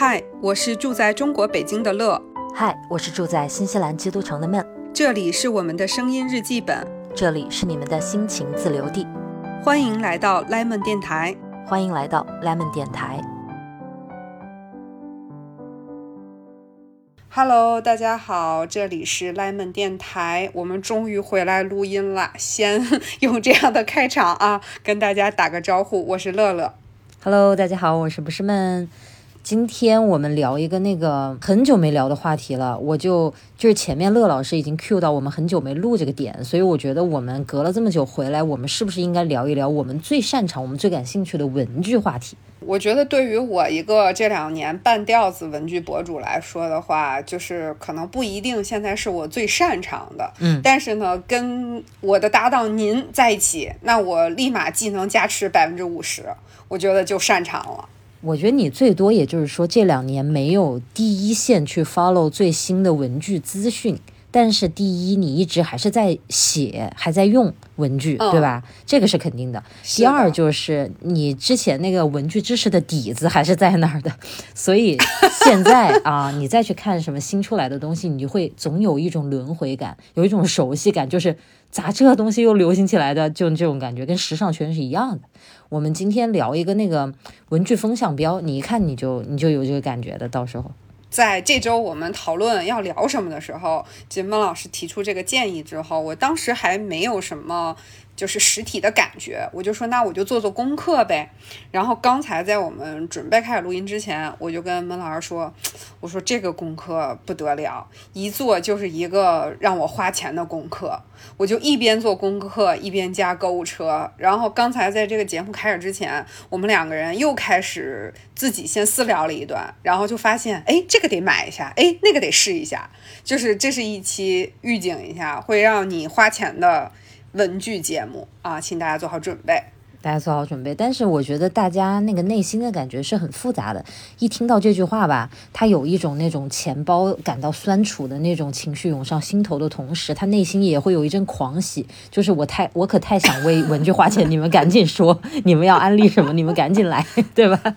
嗨，我是住在中国北京的乐。嗨，我是住在新西兰基督城的闷。这里是我们的声音日记本，这里是你们的心情自留地。欢迎来到 Lemon 电台，欢迎来到 Lemon 电台。Hello，大家好，这里是 Lemon 电台，我们终于回来录音了。先 用这样的开场啊，跟大家打个招呼，我是乐乐。Hello，大家好，我是不是闷。今天我们聊一个那个很久没聊的话题了，我就就是前面乐老师已经 cue 到我们很久没录这个点，所以我觉得我们隔了这么久回来，我们是不是应该聊一聊我们最擅长、我们最感兴趣的文具话题？我觉得对于我一个这两年半吊子文具博主来说的话，就是可能不一定现在是我最擅长的，嗯，但是呢，跟我的搭档您在一起，那我立马技能加持百分之五十，我觉得就擅长了。我觉得你最多也就是说这两年没有第一线去 follow 最新的文具资讯，但是第一你一直还是在写，还在用文具，对吧？这个是肯定的。第二就是你之前那个文具知识的底子还是在那儿的，所以现在啊，你再去看什么新出来的东西，你就会总有一种轮回感，有一种熟悉感，就是咋这个东西又流行起来的，就这种感觉，跟时尚圈是一样的。我们今天聊一个那个文具风向标，你一看你就你就有这个感觉的。到时候，在这周我们讨论要聊什么的时候，金梦老师提出这个建议之后，我当时还没有什么。就是实体的感觉，我就说那我就做做功课呗。然后刚才在我们准备开始录音之前，我就跟门老师说，我说这个功课不得了，一做就是一个让我花钱的功课。我就一边做功课一边加购物车。然后刚才在这个节目开始之前，我们两个人又开始自己先私聊了一段，然后就发现，哎，这个得买一下，哎，那个得试一下。就是这是一期预警一下，会让你花钱的。文具节目啊，请大家做好准备。大家做好准备，但是我觉得大家那个内心的感觉是很复杂的。一听到这句话吧，他有一种那种钱包感到酸楚的那种情绪涌上心头的同时，他内心也会有一阵狂喜，就是我太我可太想为文具花钱，你们赶紧说，你们要安利什么，你们赶紧来，对吧？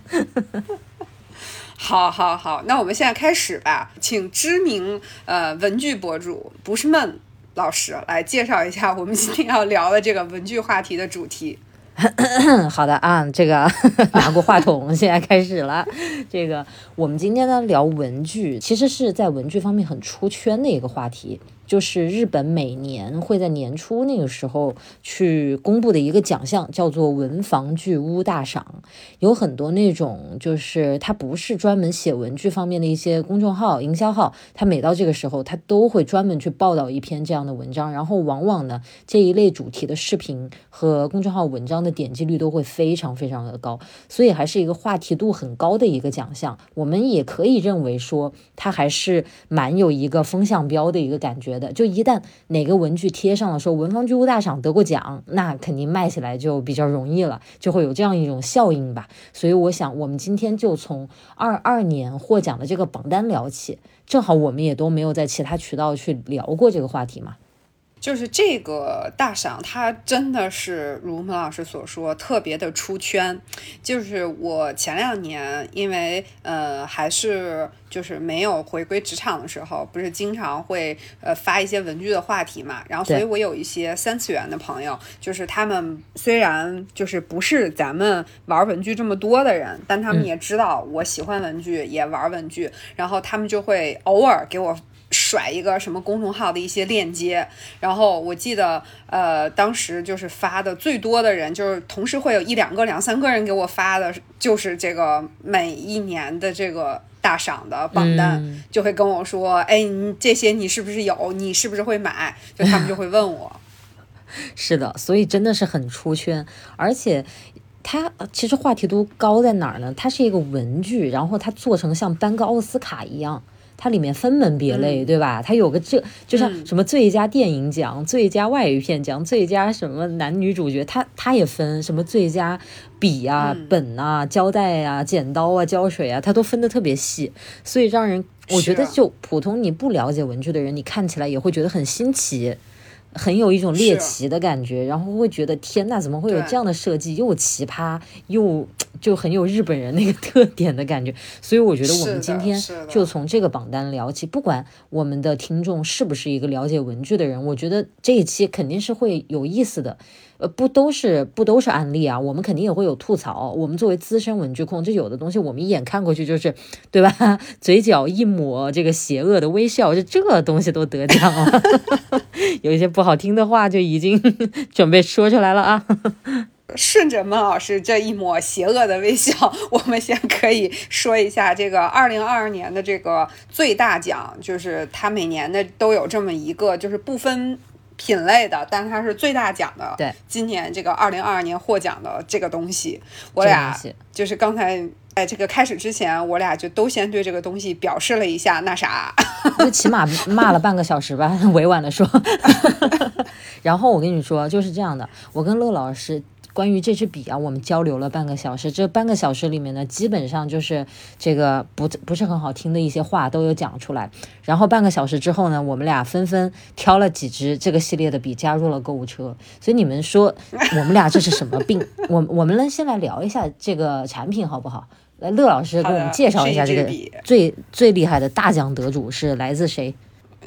好，好，好，那我们现在开始吧，请知名呃文具博主不是闷。老师来介绍一下我们今天要聊的这个文具话题的主题。好的啊，这个 拿过话筒，现在开始了。这个我们今天呢聊文具，其实是在文具方面很出圈的一个话题。就是日本每年会在年初那个时候去公布的一个奖项，叫做文房具屋大赏。有很多那种，就是它不是专门写文具方面的一些公众号、营销号，它每到这个时候，它都会专门去报道一篇这样的文章。然后往往呢，这一类主题的视频和公众号文章的点击率都会非常非常的高，所以还是一个话题度很高的一个奖项。我们也可以认为说，它还是蛮有一个风向标的一个感觉。就一旦哪个文具贴上了说文房具屋大赏得过奖，那肯定卖起来就比较容易了，就会有这样一种效应吧。所以我想，我们今天就从二二年获奖的这个榜单聊起，正好我们也都没有在其他渠道去聊过这个话题嘛。就是这个大赏，它真的是如孟老师所说，特别的出圈。就是我前两年，因为呃还是就是没有回归职场的时候，不是经常会呃发一些文具的话题嘛。然后，所以我有一些三次元的朋友，就是他们虽然就是不是咱们玩文具这么多的人，但他们也知道我喜欢文具，也玩文具，然后他们就会偶尔给我。甩一个什么公众号的一些链接，然后我记得，呃，当时就是发的最多的人，就是同时会有一两个、两三个人给我发的，就是这个每一年的这个大赏的榜单，就会跟我说，哎，你这些你是不是有？你是不是会买？就他们就会问我。是的，所以真的是很出圈，而且它其实话题度高在哪儿呢？它是一个文具，然后它做成像颁个奥斯卡一样。它里面分门别类，对吧？它有个这就像什么最佳电影奖、最佳外语片奖、最佳什么男女主角，它它也分什么最佳笔啊、本啊、胶带啊、剪刀啊、胶水啊，它都分得特别细，所以让人我觉得就普通你不了解文具的人，你看起来也会觉得很新奇。很有一种猎奇的感觉，然后会觉得天呐，怎么会有这样的设计，又奇葩又就很有日本人那个特点的感觉。所以我觉得我们今天就从这个榜单聊起，不管我们的听众是不是一个了解文具的人，我觉得这一期肯定是会有意思的。不都是不都是案例啊？我们肯定也会有吐槽。我们作为资深文具控，这有的东西我们一眼看过去就是，对吧？嘴角一抹这个邪恶的微笑，就这东西都得奖了。有一些不好听的话就已经 准备说出来了啊。顺着孟老师这一抹邪恶的微笑，我们先可以说一下这个二零二二年的这个最大奖，就是他每年的都有这么一个，就是不分。品类的，但它是最大奖的。对，今年这个二零二二年获奖的这个东西，我俩就是刚才哎这个开始之前，我俩就都先对这个东西表示了一下那啥，就起码骂了半个小时吧，委婉的说。然后我跟你说，就是这样的，我跟乐老师。关于这支笔啊，我们交流了半个小时。这半个小时里面呢，基本上就是这个不不是很好听的一些话都有讲出来。然后半个小时之后呢，我们俩纷纷挑了几支这个系列的笔加入了购物车。所以你们说我们俩这是什么病？我我们能先来聊一下这个产品好不好？来，乐老师给我们介绍一下这个最最厉害的大奖得主是来自谁？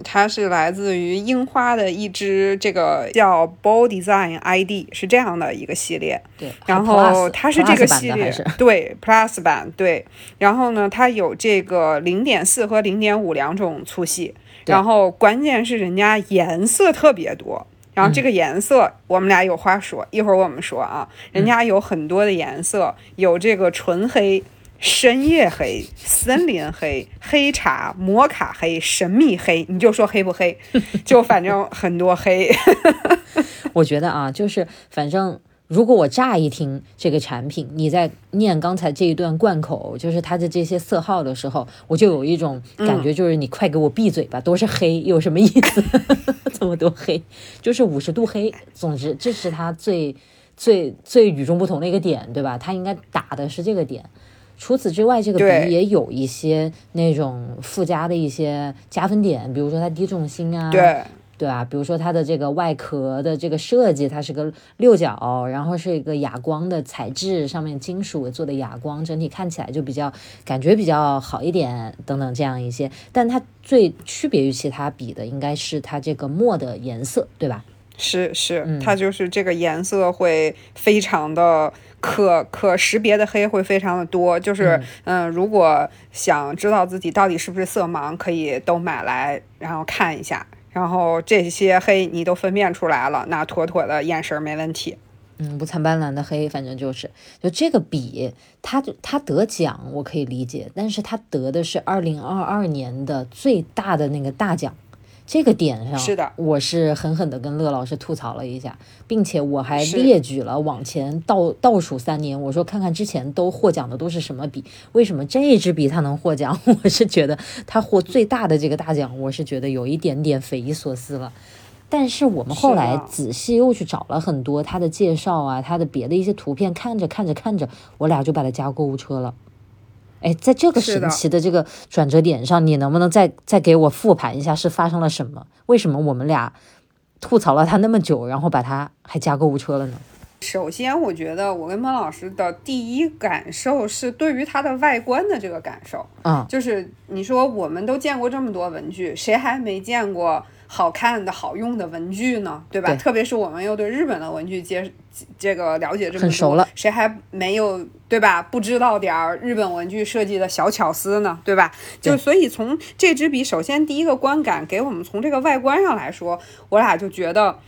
它是来自于樱花的一支，这个叫 Ball Design ID，是这样的一个系列。对，然后它是这个系列，对 Plus 版，对。然后呢，它有这个零点四和零点五两种粗细。然后关键是人家颜色特别多。然后这个颜色我们俩有话说，一会儿我们说啊，人家有很多的颜色，有这个纯黑。深夜黑、森林黑、黑茶、摩卡黑、神秘黑，你就说黑不黑？就反正很多黑。我觉得啊，就是反正如果我乍一听这个产品，你在念刚才这一段贯口，就是它的这些色号的时候，我就有一种感觉，就是你快给我闭嘴吧，都是黑，有什么意思？这么多黑，就是五十度黑。总之，这是它最最最与众不同的一个点，对吧？它应该打的是这个点。除此之外，这个笔也有一些那种附加的一些加分点，比如说它低重心啊，对对吧？比如说它的这个外壳的这个设计，它是个六角，然后是一个哑光的材质，上面金属做的哑光，整体看起来就比较感觉比较好一点，等等这样一些。但它最区别于其他笔的，应该是它这个墨的颜色，对吧？是是，它就是这个颜色会非常的。可可识别的黑会非常的多，就是嗯，如果想知道自己到底是不是色盲，可以都买来然后看一下，然后这些黑你都分辨出来了，那妥妥的眼神没问题。嗯，五彩斑斓的黑，反正就是就这个笔，它它得奖我可以理解，但是它得的是二零二二年的最大的那个大奖。这个点上，是的，我是狠狠的跟乐老师吐槽了一下，并且我还列举了往前倒倒数三年，我说看看之前都获奖的都是什么笔，为什么这一支笔它能获奖？我是觉得它获最大的这个大奖，我是觉得有一点点匪夷所思了。但是我们后来仔细又去找了很多他的介绍啊，他的别的一些图片，看着看着看着，我俩就把它加购物车了。哎，在这个神奇的这个转折点上，你能不能再再给我复盘一下是发生了什么？为什么我们俩吐槽了他那么久，然后把他还加购物车了呢？首先，我觉得我跟孟老师的第一感受是对于它的外观的这个感受嗯，就是你说我们都见过这么多文具，谁还没见过？好看的好用的文具呢，对吧？特别是我们又对日本的文具接这个了解这么多，谁还没有对吧？不知道点儿日本文具设计的小巧思呢，对吧？就所以从这支笔，首先第一个观感给我们从这个外观上来说，我俩就觉得，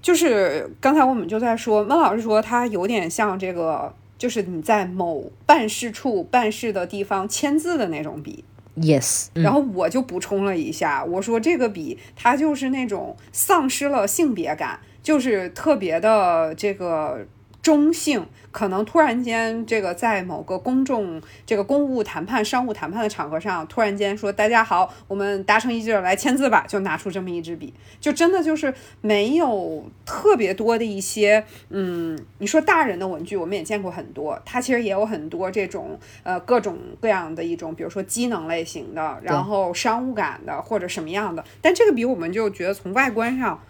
就是刚才我们就在说，孟老师说它有点像这个，就是你在某办事处办事的地方签字的那种笔。Yes，然后我就补充了一下，我说这个笔它就是那种丧失了性别感，就是特别的这个。中性可能突然间，这个在某个公众、这个公务谈判、商务谈判的场合上，突然间说：“大家好，我们达成一致来签字吧。”就拿出这么一支笔，就真的就是没有特别多的一些，嗯，你说大人的文具，我们也见过很多，它其实也有很多这种呃各种各样的一种，比如说机能类型的，然后商务感的或者什么样的，但这个笔我们就觉得从外观上。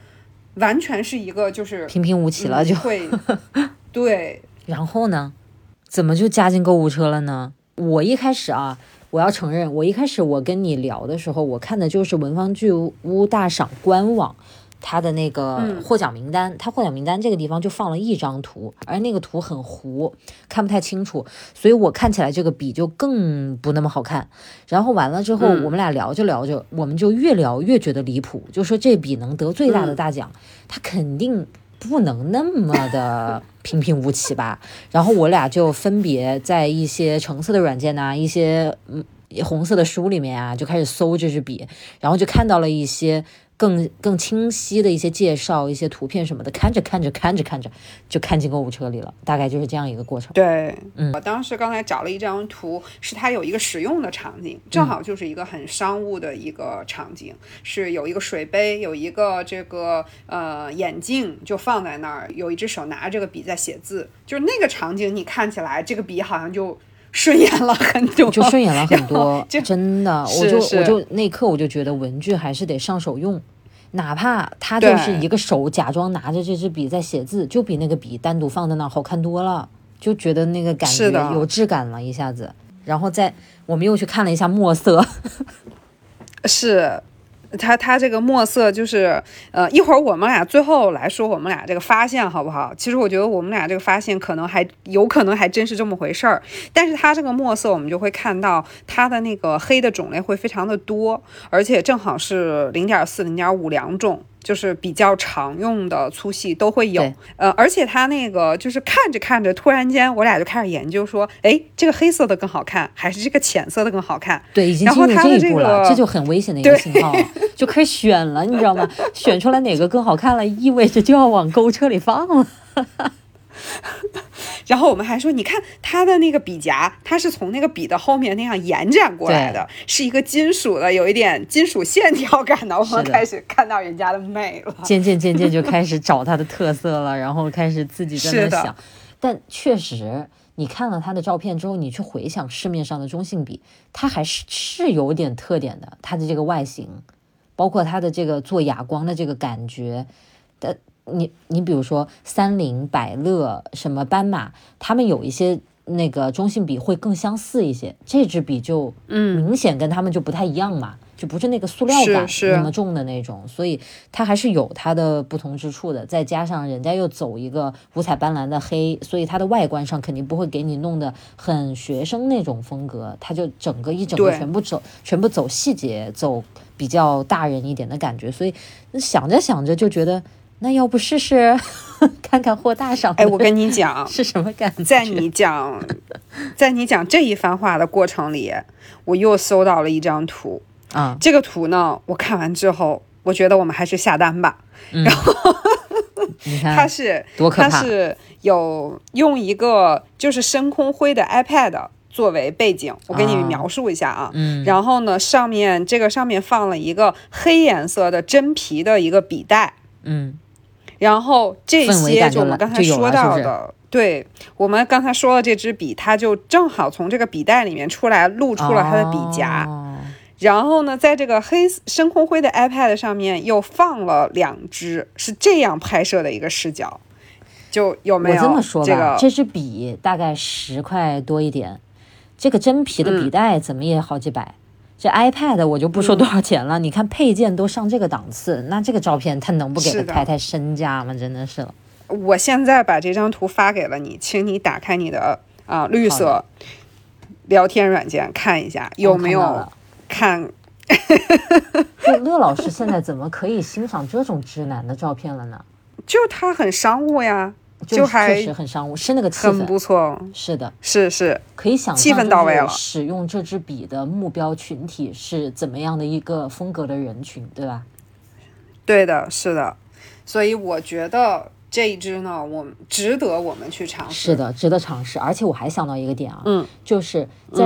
完全是一个就是平平无奇了就。会，对。然后呢，怎么就加进购物车了呢？我一开始啊，我要承认，我一开始我跟你聊的时候，我看的就是文房具屋大赏官网。它的那个获奖名单，它获奖名单这个地方就放了一张图，而那个图很糊，看不太清楚，所以我看起来这个笔就更不那么好看。然后完了之后，我们俩聊着聊着，我们就越聊越觉得离谱，就说这笔能得最大的大奖，它肯定不能那么的平平无奇吧？然后我俩就分别在一些橙色的软件呐，一些嗯红色的书里面啊，就开始搜这支笔，然后就看到了一些。更更清晰的一些介绍，一些图片什么的，看着看着看着看着就看进购物车里了，大概就是这样一个过程。对，嗯，我当时刚才找了一张图，是它有一个使用的场景，正好就是一个很商务的一个场景，是有一个水杯，有一个这个呃眼镜就放在那儿，有一只手拿着这个笔在写字，就是那个场景，你看起来这个笔好像就。顺眼了很多，就顺眼了很多，真的，我就我就那一刻我就觉得文具还是得上手用，哪怕他就是一个手假装拿着这支笔在写字，就比那个笔单独放在那儿好看多了，就觉得那个感觉有质感了一下子。然后再我们又去看了一下墨色，是。它它这个墨色就是，呃，一会儿我们俩最后来说我们俩这个发现好不好？其实我觉得我们俩这个发现可能还有可能还真是这么回事儿。但是它这个墨色我们就会看到它的那个黑的种类会非常的多，而且正好是零点四、零点五两种。就是比较常用的粗细都会有，呃，而且它那个就是看着看着，突然间我俩就开始研究说，哎，这个黑色的更好看，还是这个浅色的更好看？对，已经进入这一步了，这就很危险的一个信号，就可以选了，你知道吗？选出来哪个更好看了，意味着就要往购物车里放了。然后我们还说，你看它的那个笔夹，它是从那个笔的后面那样延展过来的，是一个金属的，有一点金属线条感的。我们开始看到人家的美了，渐渐渐渐就开始找它的特色了，然后开始自己在那想。但确实，你看了他的照片之后，你去回想市面上的中性笔，它还是是有点特点的。它的这个外形，包括它的这个做哑光的这个感觉的。你你比如说三菱、百乐、什么斑马，他们有一些那个中性笔会更相似一些，这支笔就嗯明显跟他们就不太一样嘛，就不是那个塑料感那么重的那种，所以它还是有它的不同之处的。再加上人家又走一个五彩斑斓的黑，所以它的外观上肯定不会给你弄得很学生那种风格，它就整个一整个全部走全部走细节，走比较大人一点的感觉。所以想着想着就觉得。那要不试试 看看货大赏？哎，我跟你讲 是什么感觉？在你讲，在你讲这一番话的过程里，我又搜到了一张图啊。这个图呢，我看完之后，我觉得我们还是下单吧。然后，它是多可怕？它是有用一个就是深空灰的 iPad 作为背景，我给你描述一下啊。嗯。然后呢，上面这个上面放了一个黑颜色的真皮的一个笔袋。嗯。然后这些就我们刚才说到的，对我们刚才说的这支笔，它就正好从这个笔袋里面出来，露出了它的笔夹。然后呢，在这个黑深空灰的 iPad 上面又放了两支，是这样拍摄的一个视角。就有没有这么说吧？这支笔大概十块多一点，这个真皮的笔袋怎么也好几百。这 iPad 我就不说多少钱了，你看配件都上这个档次，那这个照片他能不给他太太身价吗？真的是了。我现在把这张图发给了你，请你打开你的啊绿色聊天软件看一下有没有看。就乐老师现在怎么可以欣赏这种直男的照片了呢？就他很商务呀。就还确实很商务，是那个气氛很不错。是的，是是，可以想气氛到位了。使用这支笔的目标群体是怎么样的一个风格的人群，对吧？对的，是的。所以我觉得这一支呢，我们值得我们去尝试。是的，值得尝试。而且我还想到一个点啊，嗯，就是在。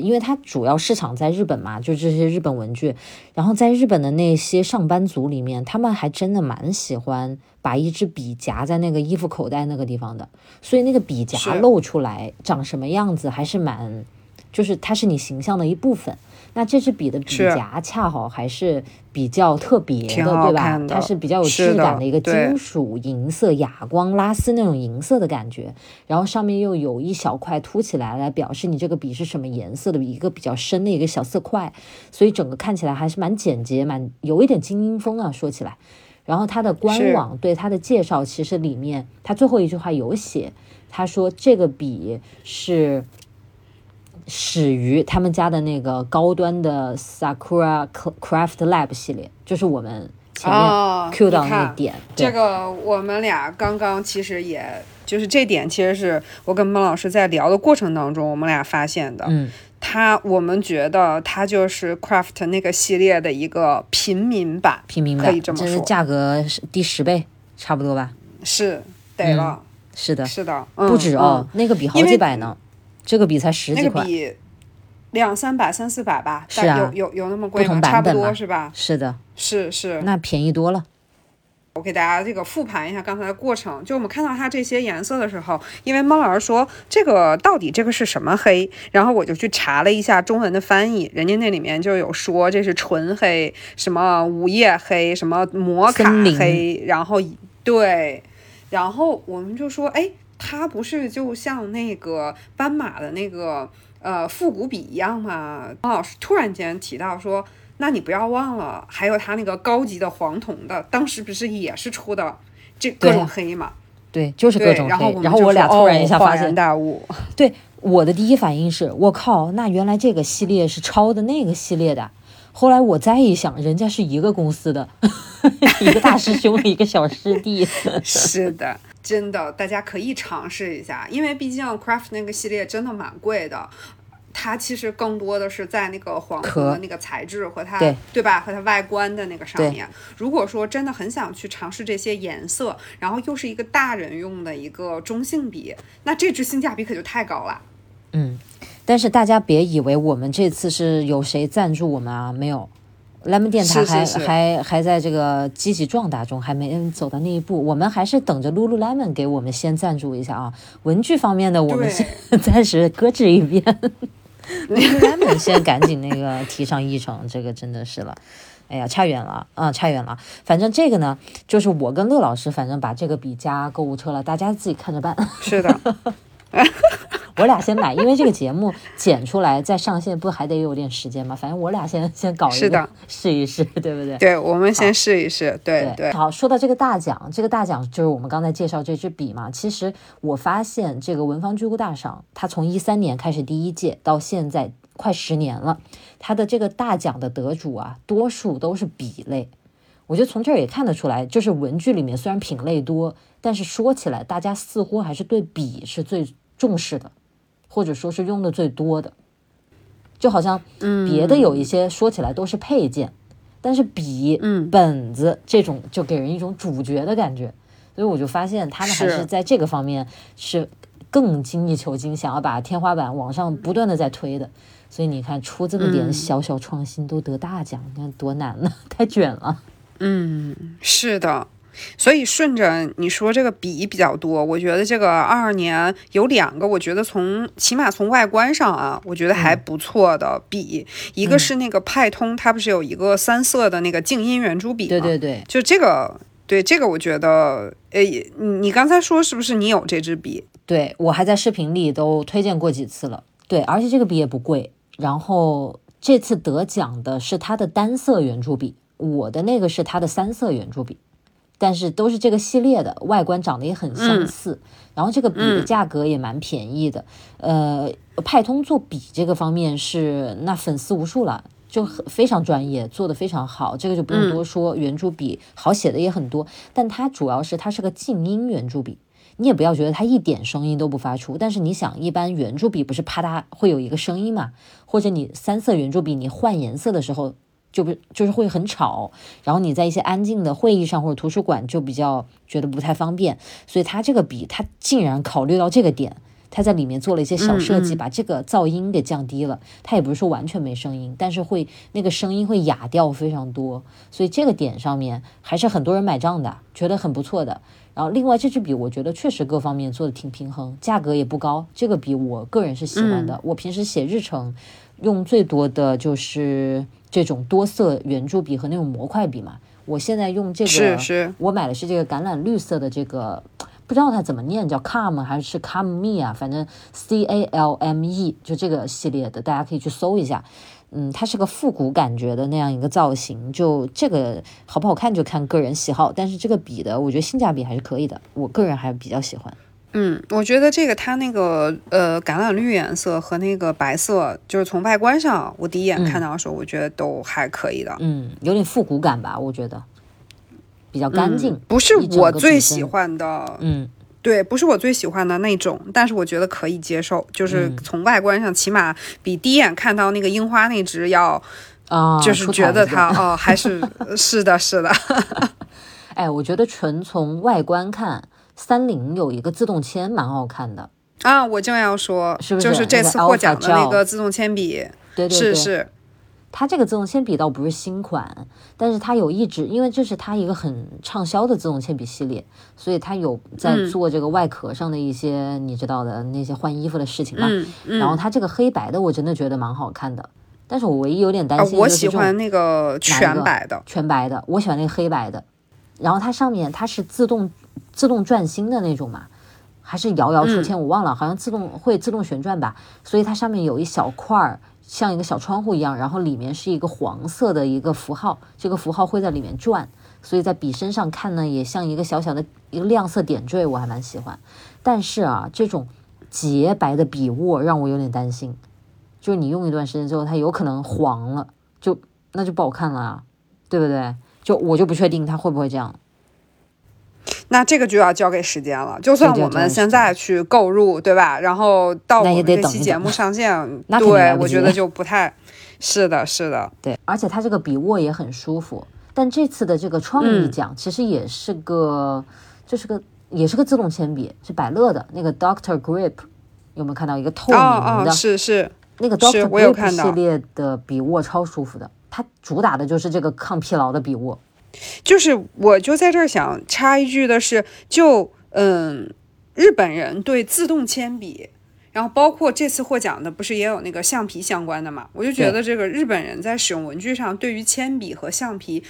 因为它主要市场在日本嘛，就这些日本文具。然后在日本的那些上班族里面，他们还真的蛮喜欢把一支笔夹在那个衣服口袋那个地方的。所以那个笔夹露出来长什么样子，还是蛮，就是它是你形象的一部分。那这支笔的笔夹恰好还是比较特别的，对吧？它是比较有质感的一个金属银色、哑光拉丝那种银色的感觉，然后上面又有一小块凸起来，来表示你这个笔是什么颜色的，一个比较深的一个小色块，所以整个看起来还是蛮简洁，蛮有一点精英风啊。说起来。然后它的官网对它的介绍，其实里面它最后一句话有写，他说这个笔是始于他们家的那个高端的 Sakura Craft Lab 系列，就是我们前面 Q 到那点。这个我们俩刚刚其实也就是这点，其实是我跟孟老师在聊的过程当中，我们俩发现的。嗯。它，我们觉得它就是 Craft 那个系列的一个平民版，平民版可以这么说，价格是第十倍，差不多吧？是，得了，是的，是的，不止哦，那个比好几百呢，这个笔才十几块，两三百、三四百吧？是啊，有有有那么贵吗？差不多是吧？是的，是是，那便宜多了。我给大家这个复盘一下刚才的过程，就我们看到它这些颜色的时候，因为猫老师说这个到底这个是什么黑，然后我就去查了一下中文的翻译，人家那里面就有说这是纯黑，什么午夜黑，什么摩卡黑，然后对，然后我们就说，哎，它不是就像那个斑马的那个呃复古笔一样吗？王老师突然间提到说。那你不要忘了，还有它那个高级的黄铜的，当时不是也是出的这各种黑嘛？对，就是各种黑。然后我俩突然一下发现大悟。对，我的第一反应是我靠，那原来这个系列是抄的那个系列的。后来我再一想，人家是一个公司的，一个大师兄，一个小师弟。是的，真的，大家可以尝试一下，因为毕竟 Craft 那个系列真的蛮贵的。它其实更多的是在那个黄铜的那个材质和它对吧和它外观的那个上面。如果说真的很想去尝试这些颜色，然后又是一个大人用的一个中性笔，那这支性价比可就太高了。嗯，但是大家别以为我们这次是有谁赞助我们啊？没有，lemon 电台还还还在这个积极壮大中，还没走到那一步。我们还是等着 Lulu Lemon 给我们先赞助一下啊。文具方面的，我们先 暂时搁置一边。Lemon 先赶紧那个提上议程，这个真的是了，哎呀，差远了啊，差远了。反正这个呢，就是我跟乐老师，反正把这个笔加购物车了，大家自己看着办。是的。我俩先买，因为这个节目剪出来再上线，不还得有点时间吗？反正我俩先先搞一个试一试，对不对？对，我们先试一试。对对。好，说到这个大奖，这个大奖就是我们刚才介绍这支笔嘛。其实我发现这个文房具库大赏，它从一三年开始第一届到现在快十年了，它的这个大奖的得主啊，多数都是笔类。我觉得从这儿也看得出来，就是文具里面虽然品类多，但是说起来，大家似乎还是对笔是最重视的。或者说是用的最多的，就好像别的有一些说起来都是配件，但是笔、本子这种就给人一种主角的感觉，所以我就发现他们还是在这个方面是更精益求精，想要把天花板往上不断的在推的。所以你看出这么点小小创新都得大奖，你看多难呢，太卷了。嗯，是的。所以顺着你说这个笔比较多，我觉得这个二二年有两个，我觉得从起码从外观上啊，我觉得还不错的笔，一个是那个派通，它不是有一个三色的那个静音圆珠笔吗？对对对，就这个，对这个我觉得，呃，你刚才说是不是你有这支笔？对我还在视频里都推荐过几次了，对，而且这个笔也不贵，然后这次得奖的是它的单色圆珠笔，我的那个是它的三色圆珠笔。但是都是这个系列的，外观长得也很相似，然后这个笔的价格也蛮便宜的。呃，派通做笔这个方面是那粉丝无数了，就非常专业，做的非常好，这个就不用多说。圆珠笔好写的也很多，但它主要是它是个静音圆珠笔，你也不要觉得它一点声音都不发出。但是你想，一般圆珠笔不是啪嗒会有一个声音嘛？或者你三色圆珠笔你换颜色的时候。就不就是会很吵，然后你在一些安静的会议上或者图书馆就比较觉得不太方便，所以他这个笔他竟然考虑到这个点，它在里面做了一些小设计，嗯嗯把这个噪音给降低了。它也不是说完全没声音，但是会那个声音会哑掉非常多，所以这个点上面还是很多人买账的，觉得很不错的。然后另外这支笔，我觉得确实各方面做的挺平衡，价格也不高。这个笔我个人是喜欢的，我平时写日程用最多的就是这种多色圆珠笔和那种模块笔嘛。我现在用这个，是是我买的是这个橄榄绿色的这个，不知道它怎么念，叫 Calm 还是 Calm Me 啊？反正 C A L M E 就这个系列的，大家可以去搜一下。嗯，它是个复古感觉的那样一个造型，就这个好不好看就看个人喜好，但是这个笔的，我觉得性价比还是可以的，我个人还比较喜欢。嗯，我觉得这个它那个呃橄榄绿颜色和那个白色，就是从外观上，我第一眼看到的时候，我觉得都还可以的。嗯，有点复古感吧，我觉得比较干净。嗯不是我最喜欢的，嗯，对，不是我最喜欢的那种，但是我觉得可以接受，就是嗯从外观上，起码比第一眼看到那个樱花那只要，啊，就是觉得它哦，还是 是的，是的，哎，我觉得纯从外观看，三菱有一个自动铅蛮好看的，啊，我正要说，是不是就是这次获奖的那个自动铅笔，对对对，是。是，它这个自动铅笔倒不是新款，但是它有一直，因为这是它一个很畅销的自动铅笔系列，所以它有在嗯。做这个外壳上的一些、你知道的那些换衣服的事情嘛。嗯嗯，然后它这个黑白的，我真的觉得蛮好看的，但是我唯一有点担啊，心我喜欢那个全白的，全白的，我喜欢那个黑白的。然后它上面它是自动自动转芯的那种嘛，还是摇摇出铅，我忘了，好像自动会自动旋转吧。所以它上面有一小块儿，像一个小窗户一样，然后里面是一个黄色的一个符号，这个符号会在里面转，所以在笔身上看呢，也像一个小小的一个亮色点缀，我还蛮喜欢。但是啊，这种洁白的笔握让我有点担心，就是你用一段时间之后，它有可能黄了，就那就不好看了啊，对不对？就我就不确定它会不会这样。那这个就要交给时间了。就算我们现在去购入，对吧？然后到我们这期节目上线，对我觉得就不太是的，是的，对，而且它这个笔握也很舒服。但这次的这个创意嗯奖其实也是个，这是个也是个自动铅笔，是百乐的那个 Doctor Grip，有没有看到一个透明哦的？哦，是是，那个是 Doctor Grip 系列的笔握超舒服的，它主打的就是这个抗疲劳的笔握。就是我就在这儿想插一句的是，就嗯，日本人对自动铅笔。然后包括这次获奖的，不是也有那个橡皮相关的嘛？我就觉得这个日本人在使用文具上，对于铅笔和橡皮，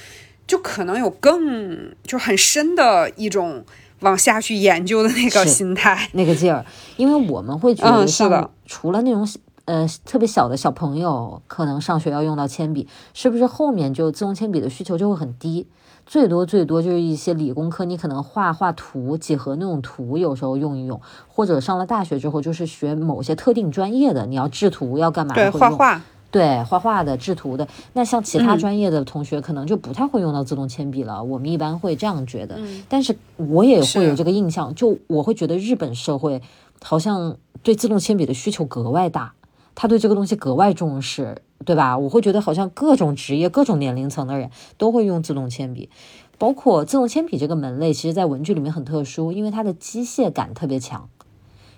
就可能有更就很深的一种往下去研究的那个心态。那个劲儿，因为我们会觉嗯得像是的除了那种呃特别小的小朋友，可能上学要用到铅笔，是不是后面就自动铅笔的需求就会很低？最多最多就是一些理工科，你可能画画图、几何那种图，有时候用一用，或者上了大学之后，就是学某些特定专业的，你要制图要干嘛对，画画，对，画画的、制图的，那像其他嗯专业的同学可能就不太会用到自动铅笔了。我们一般会这样觉得，嗯但是我也会有这个印象，就我会觉得日本社会好像对自动铅笔的需求格外大，他对这个东西格外重视，对吧？我会觉得好像各种职业、各种年龄层的人都会用自动铅笔。包括自动铅笔这个门类，其实在文具里面很特殊，因为它的机械感特别强。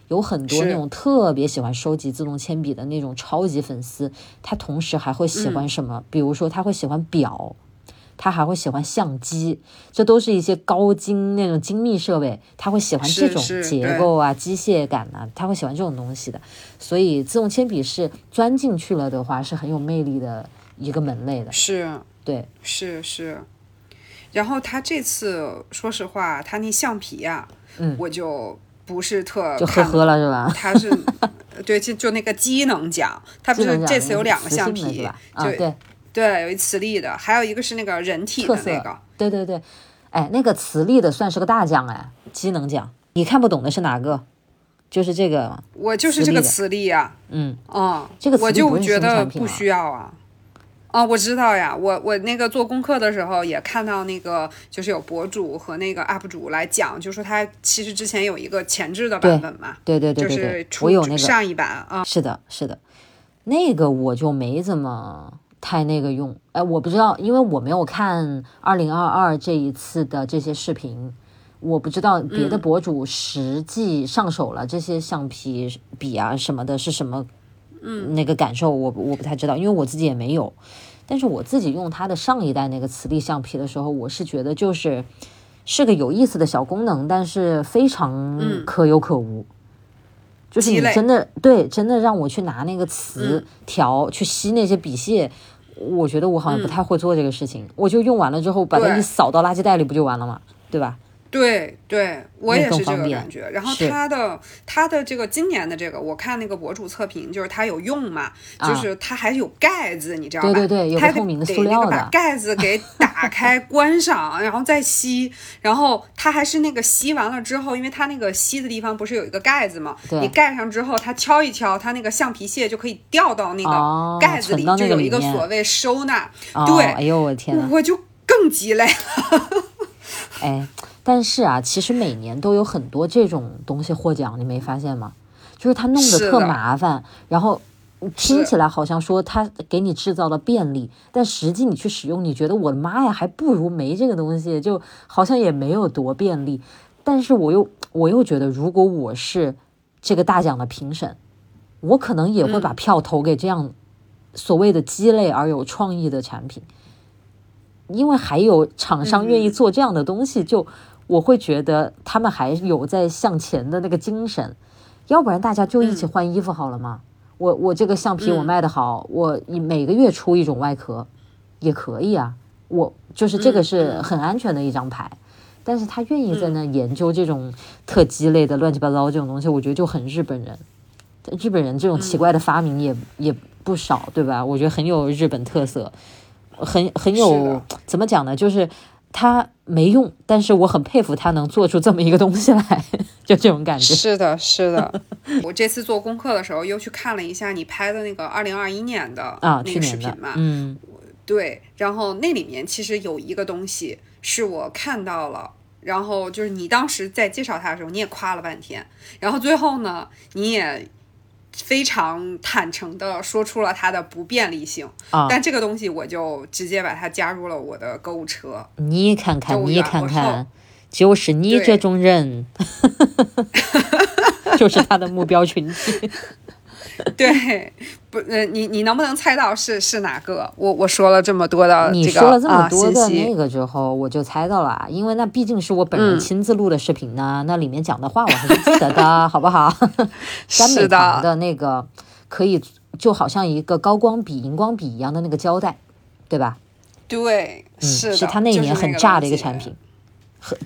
有很多那种特别喜欢收集自动铅笔的那种超级粉丝，他同时还会喜嗯欢什么？比如说他会喜欢表，他还会喜欢相机，这都是一些高精那种精密设备，他会喜欢这种结构啊、机械感啊，他会喜欢这种东西的。所以自动铅笔是钻进去了的话，是很有魅力的一个门类的。是对，是是。然后他这次说实话，他那橡皮呀、嗯我就不是特就呵呵了是吧？他是 对，就就那个机能奖，他不是这次有两个橡皮就对，对，有一磁力的，还有一个是那个人体的那个。对对对，哎，那个磁力的算是个大奖哎，机能奖。你看不懂的是哪个？就是这个，我就是这个磁磁力啊、嗯，啊，这个磁我就觉得不需要啊。啊，我知道呀，我我那个做功课的时候也看到那个，就是有博主和那个 UP 主来讲，就说他其实之前有一个前置的版本嘛，对对对就是对对，出我有那个，上一版啊，是的，是的，那个我就没怎么太那个用，哎，我不知道，因为我没有看二零二二这一次的这些视频，我不知道别的博主实际上手了这些橡皮笔啊什么的是什么，嗯，那个感受我我不太知道，因为我自己也没有。但是我自己用它的上一代那个磁力橡皮的时候，我是觉得就是是个有意思的小功能，但是非常可有可无。就是你真的对真的让我去拿那个磁条去吸那些笔屑，我觉得我好像不太会做这个事情。我就用完了之后把它一扫到垃圾袋里不就完了吗？对吧？对对，我也是这个感觉。然后它的它的这个今年的这个，我看那个博主测评，就是它有用嘛，就是它还有盖子，你知道吧？对对对，有透明的塑料的。把盖子给打开 关上，然后再吸。然后它还是那个吸完了之后，因为它那个吸的地方不是有一个盖子嘛？你盖上之后，它敲一敲，它那个橡皮屑就可以掉到那个盖子里，就有一个所谓收纳。对，哎呦我天呐，我就更鸡肋了。哎。但是啊，其实每年都有很多这种东西获奖，你没发现吗？就是他弄得特麻烦，然后听起来好像说他给你制造了便利，但实际你去使用，你觉得我的妈呀，还不如没这个东西，就好像也没有多便利。但是我又我又觉得，如果我是这个大奖的评审，我可能也会把票投给这样所谓的鸡肋而有创意的产品，因为还有厂商愿意做这样的东西，就。我会觉得他们还有在向前的那个精神，要不然大家就一起换衣服好了吗？我我这个橡皮我卖的好，我每个月出一种外壳也可以啊。我就是这个是很安全的一张牌，但是他愿意在那研究这种特鸡类的乱七八糟这种东西，我觉得就很日本人。日本人这种奇怪的发明也也不少，对吧？我觉得很有日本特色，很很有怎么讲呢？就是。他没用，但是我很佩服他能做出这么一个东西来，就这种感觉。是的，是的。我这次做功课的时候又去看了一下你拍的那个二零二一年的啊那个视频嘛，嗯，对。然后那里面其实有一个东西是我看到了，然后就是你当时在介绍他的时候你也夸了半天，然后最后呢你也。非常坦诚的说出了它的不便利性。啊，但这个东西我就直接把它加入了我的购物车。你看看，你看看，就是你这种人，就是他的目标群体。对，不，呃，你你能不能猜到是是哪个？我我说了这么多的，你说了这么多的那个之后，我就猜到了，因为那毕竟是我本人亲自录的视频呢，那里面讲的话我还是记得的，好不好？甘美堂的那个可以就好像一个高光笔、荧光笔一样的那个胶带，对吧？对，是是他那一年很炸的一个产品，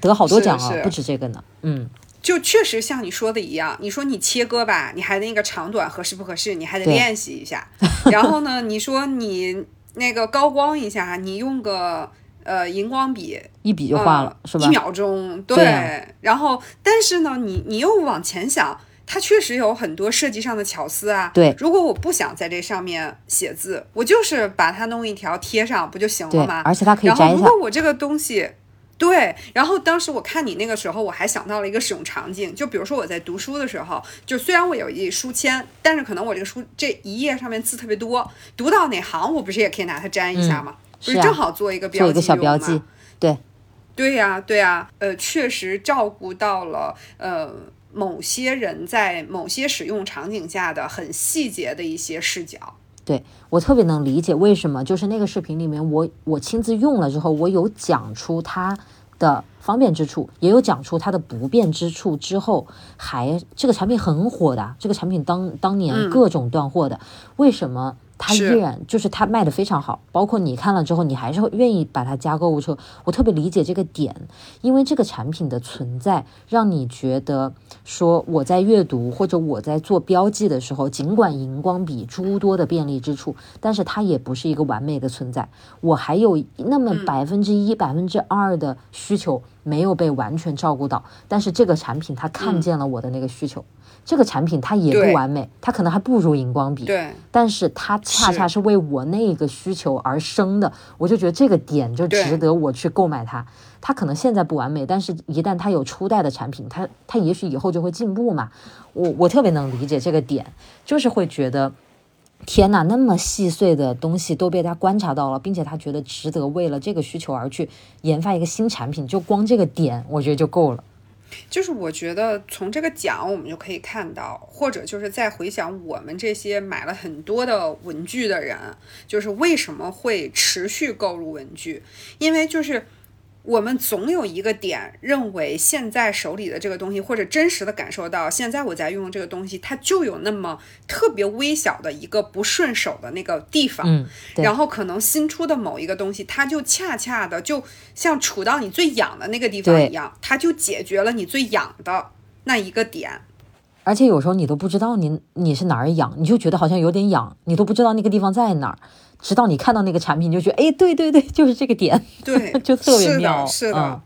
得好多奖啊，不止这个呢，嗯。就确实像你说的一样，你说你切割吧，你还那个长短合适不合适，你还得练习一下。然后呢，你说你那个高光一下，你用个呃荧光笔，一笔就画了，是吧？一秒钟，对。然后，但是呢，你你又往前想，它确实有很多设计上的巧思啊。对，如果我不想在这上面写字，我就是把它弄一条贴上不就行了吗？而且它可以摘下。如果我这个东西。对，然后当时我看你那个时候，我还想到了一个使用场景，就比如说我在读书的时候，就虽然我有一书签，但是可能我这个书这一页上面字特别多，读到哪行我不是也可以拿它粘一下吗？不是正好做一个标记，做一个小标记。对，对呀，对呀，呃，确实照顾到了呃某些人在某些使用场景下的很细节的一些视角。对我特别能理解为什么，就是那个视频里面，我我亲自用了之后，我有讲出它的方便之处，也有讲出它的不便之处。之后还这个产品很火的，这个产品当当年各种断货的，为什么？它依然就是它卖的非常好，包括你看了之后，你还是会愿意把它加购物车。我特别理解这个点，因为这个产品的存在，让你觉得说我在阅读或者我在做标记的时候，尽管荧光笔诸多的便利之处，但是它也不是一个完美的存在。我还有那么百分之一、百分之二的需求没有被完全照顾到，但是这个产品它看见了我的那个需求。这个产品它也不完美，它可能还不如荧光笔，对，但是它恰恰是为我那个需求而生的，我就觉得这个点就值得我去购买它。它可能现在不完美，但是一旦它有初代的产品，它它也许以后就会进步嘛。我我特别能理解这个点，就是会觉得天呐，那么细碎的东西都被他观察到了，并且他觉得值得为了这个需求而去研发一个新产品，就光这个点，我觉得就够了。就是我觉得从这个奖我们就可以看到，或者就是在回想我们这些买了很多的文具的人，就是为什么会持续购入文具，因为就是。我们总有一个点认为现在手里的这个东西，或者真实的感受到现在我在用这个东西，它就有那么特别微小的一个不顺手的那个地方。嗯，然后可能新出的某一个东西，它就恰恰的就像杵到你最痒的那个地方一样，它就解决了你最痒的那一个点。而且有时候你都不知道你你是哪儿痒，你就觉得好像有点痒，你都不知道那个地方在哪儿。直到你看到那个产品，就觉得哎，对对对，就是这个点，对，就特别妙，是的，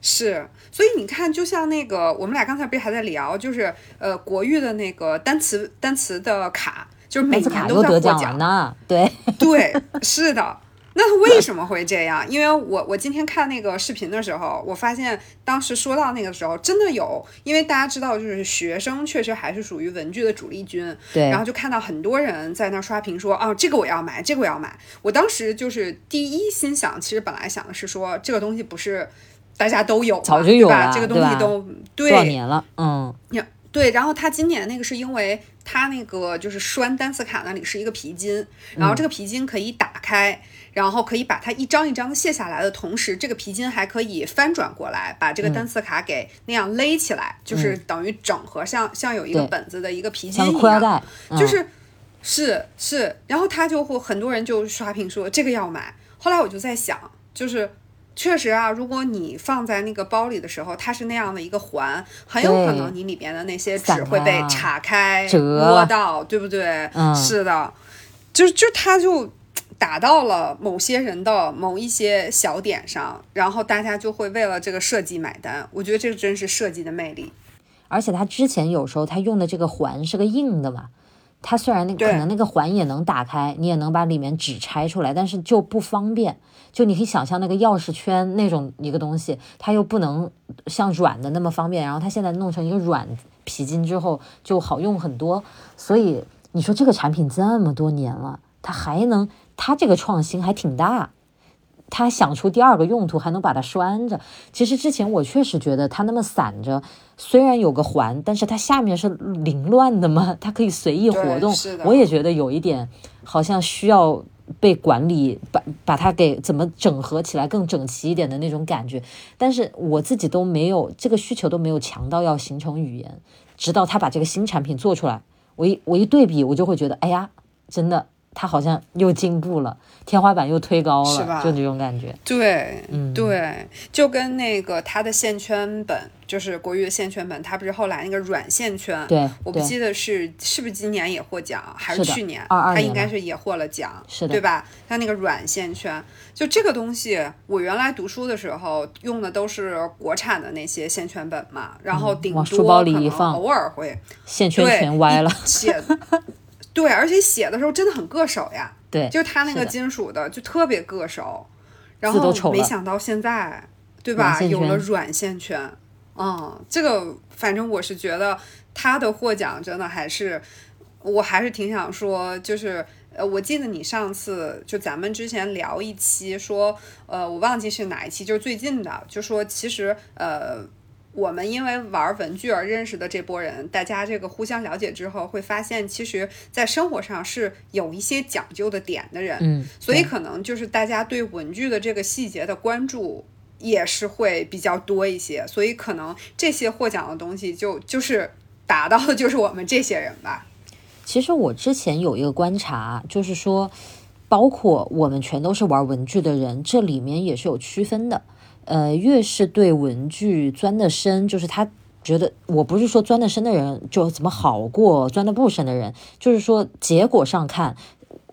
是。所以你看，就像那个我们俩刚才不是还在聊，就是呃，国誉的那个单词单词的卡，就是每年都在获奖呢，对对，是的。那他为什么会这样？因为我我今天看那个视频的时候，我发现当时说到那个时候，真的有，因为大家知道，就是学生确实还是属于文具的主力军，对。然后就看到很多人在那刷屏说，哦，这个我要买，这个我要买。我当时就是第一心想，其实本来想的是说，这个东西不是大家都有，早就有了，这个东西都对多少年了，嗯，对。然后他今年那个是因为他那个就是栓单词卡那里是一个皮筋，然后这个皮筋可以打开。然后可以把它一张一张的卸下来的同时，这个皮筋还可以翻转过来，把这个单词卡给那样勒起来，就是等于整合像像有一个本子的一个皮筋一样，就是是是。然后他就会很多人就刷屏说这个要买。后来我就在想，就是确实啊，如果你放在那个包里的时候，它是那样的一个环，很有可能你里边的那些纸会被岔开、折到，对不对？嗯，是的，就就他就。打到了某些人的某一些小点上，然后大家就会为了这个设计买单。我觉得这个真是设计的魅力。而且他之前有时候他用的这个环是个硬的嘛，他虽然那可能那个环也能打开，你也能把里面纸拆出来，但是就不方便。就你可以想象那个钥匙圈那种一个东西，它又不能像软的那么方便。然后他现在弄成一个软皮筋之后就好用很多。所以你说这个产品这么多年了，它还能。他这个创新还挺大，他想出第二个用途，还能把它拴着。其实之前我确实觉得它那么散着，虽然有个环，但是它下面是凌乱的嘛，它可以随意活动。我也觉得有一点好像需要被管理，把把它给怎么整合起来更整齐一点的那种感觉。但是我自己都没有这个需求，都没有强到要形成语言。直到他把这个新产品做出来，我一我一对比，我就会觉得，哎呀，真的。他好像又进步了，天花板又推高了，是吧就这种感觉。对，嗯，对，就跟那个他的线圈本，就是国誉的线圈本，他不是后来那个软线圈？对，我不记得是是不是今年也获奖，还是去年？二二他应该是也获了奖，是的，对吧？他那个软线圈，就这个东西，我原来读书的时候用的都是国产的那些线圈本嘛，然后顶多书包里一放，偶尔会线圈全歪了。对，而且写的时候真的很硌手呀。对，就它那个金属的，就特别硌手。然后没想到现在，对吧？有了软线圈，嗯，这个反正我是觉得他的获奖真的还是，我还是挺想说，就是呃，我记得你上次就咱们之前聊一期说，呃，我忘记是哪一期，就是最近的，就说其实呃。我们因为玩文具而认识的这波人，大家这个互相了解之后，会发现其实，在生活上是有一些讲究的点的人，嗯，所以可能就是大家对文具的这个细节的关注也是会比较多一些，所以可能这些获奖的东西就就是达到的就是我们这些人吧。其实我之前有一个观察，就是说，包括我们全都是玩文具的人，这里面也是有区分的。呃，越是对文具钻的深，就是他觉得我不是说钻的深的人就怎么好过钻的不深的人，就是说结果上看，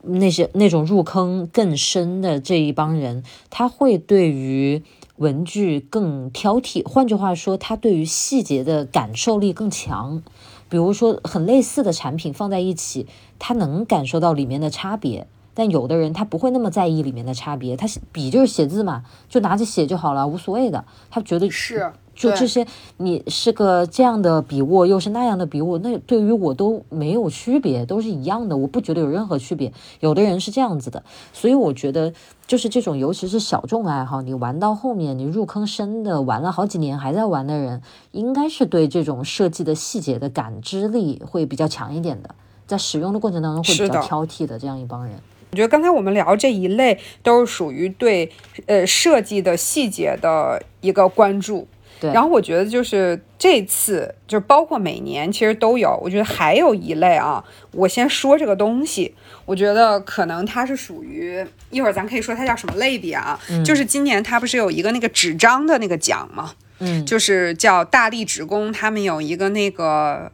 那些那种入坑更深的这一帮人，他会对于文具更挑剔。换句话说，他对于细节的感受力更强。比如说很类似的产品放在一起，他能感受到里面的差别。但有的人他不会那么在意里面的差别，他笔就是写字嘛，就拿着写就好了，无所谓的。他觉得是就这些，你是个这样的笔握，又是那样的笔握，那对于我都没有区别，都是一样的，我不觉得有任何区别。有的人是这样子的，所以我觉得就是这种，尤其是小众爱好，你玩到后面，你入坑深的，玩了好几年还在玩的人，应该是对这种设计的细节的感知力会比较强一点的，在使用的过程当中会比较挑剔的这样一帮人。我觉得刚才我们聊这一类都是属于对呃设计的细节的一个关注。对然后我觉得就是这次，就包括每年其实都有。我觉得还有一类啊，我先说这个东西，我觉得可能它是属于一会儿咱可以说它叫什么类别啊？就是今年它不是有一个那个纸张的那个奖吗？嗯，就是叫大力职工，他们有一个那个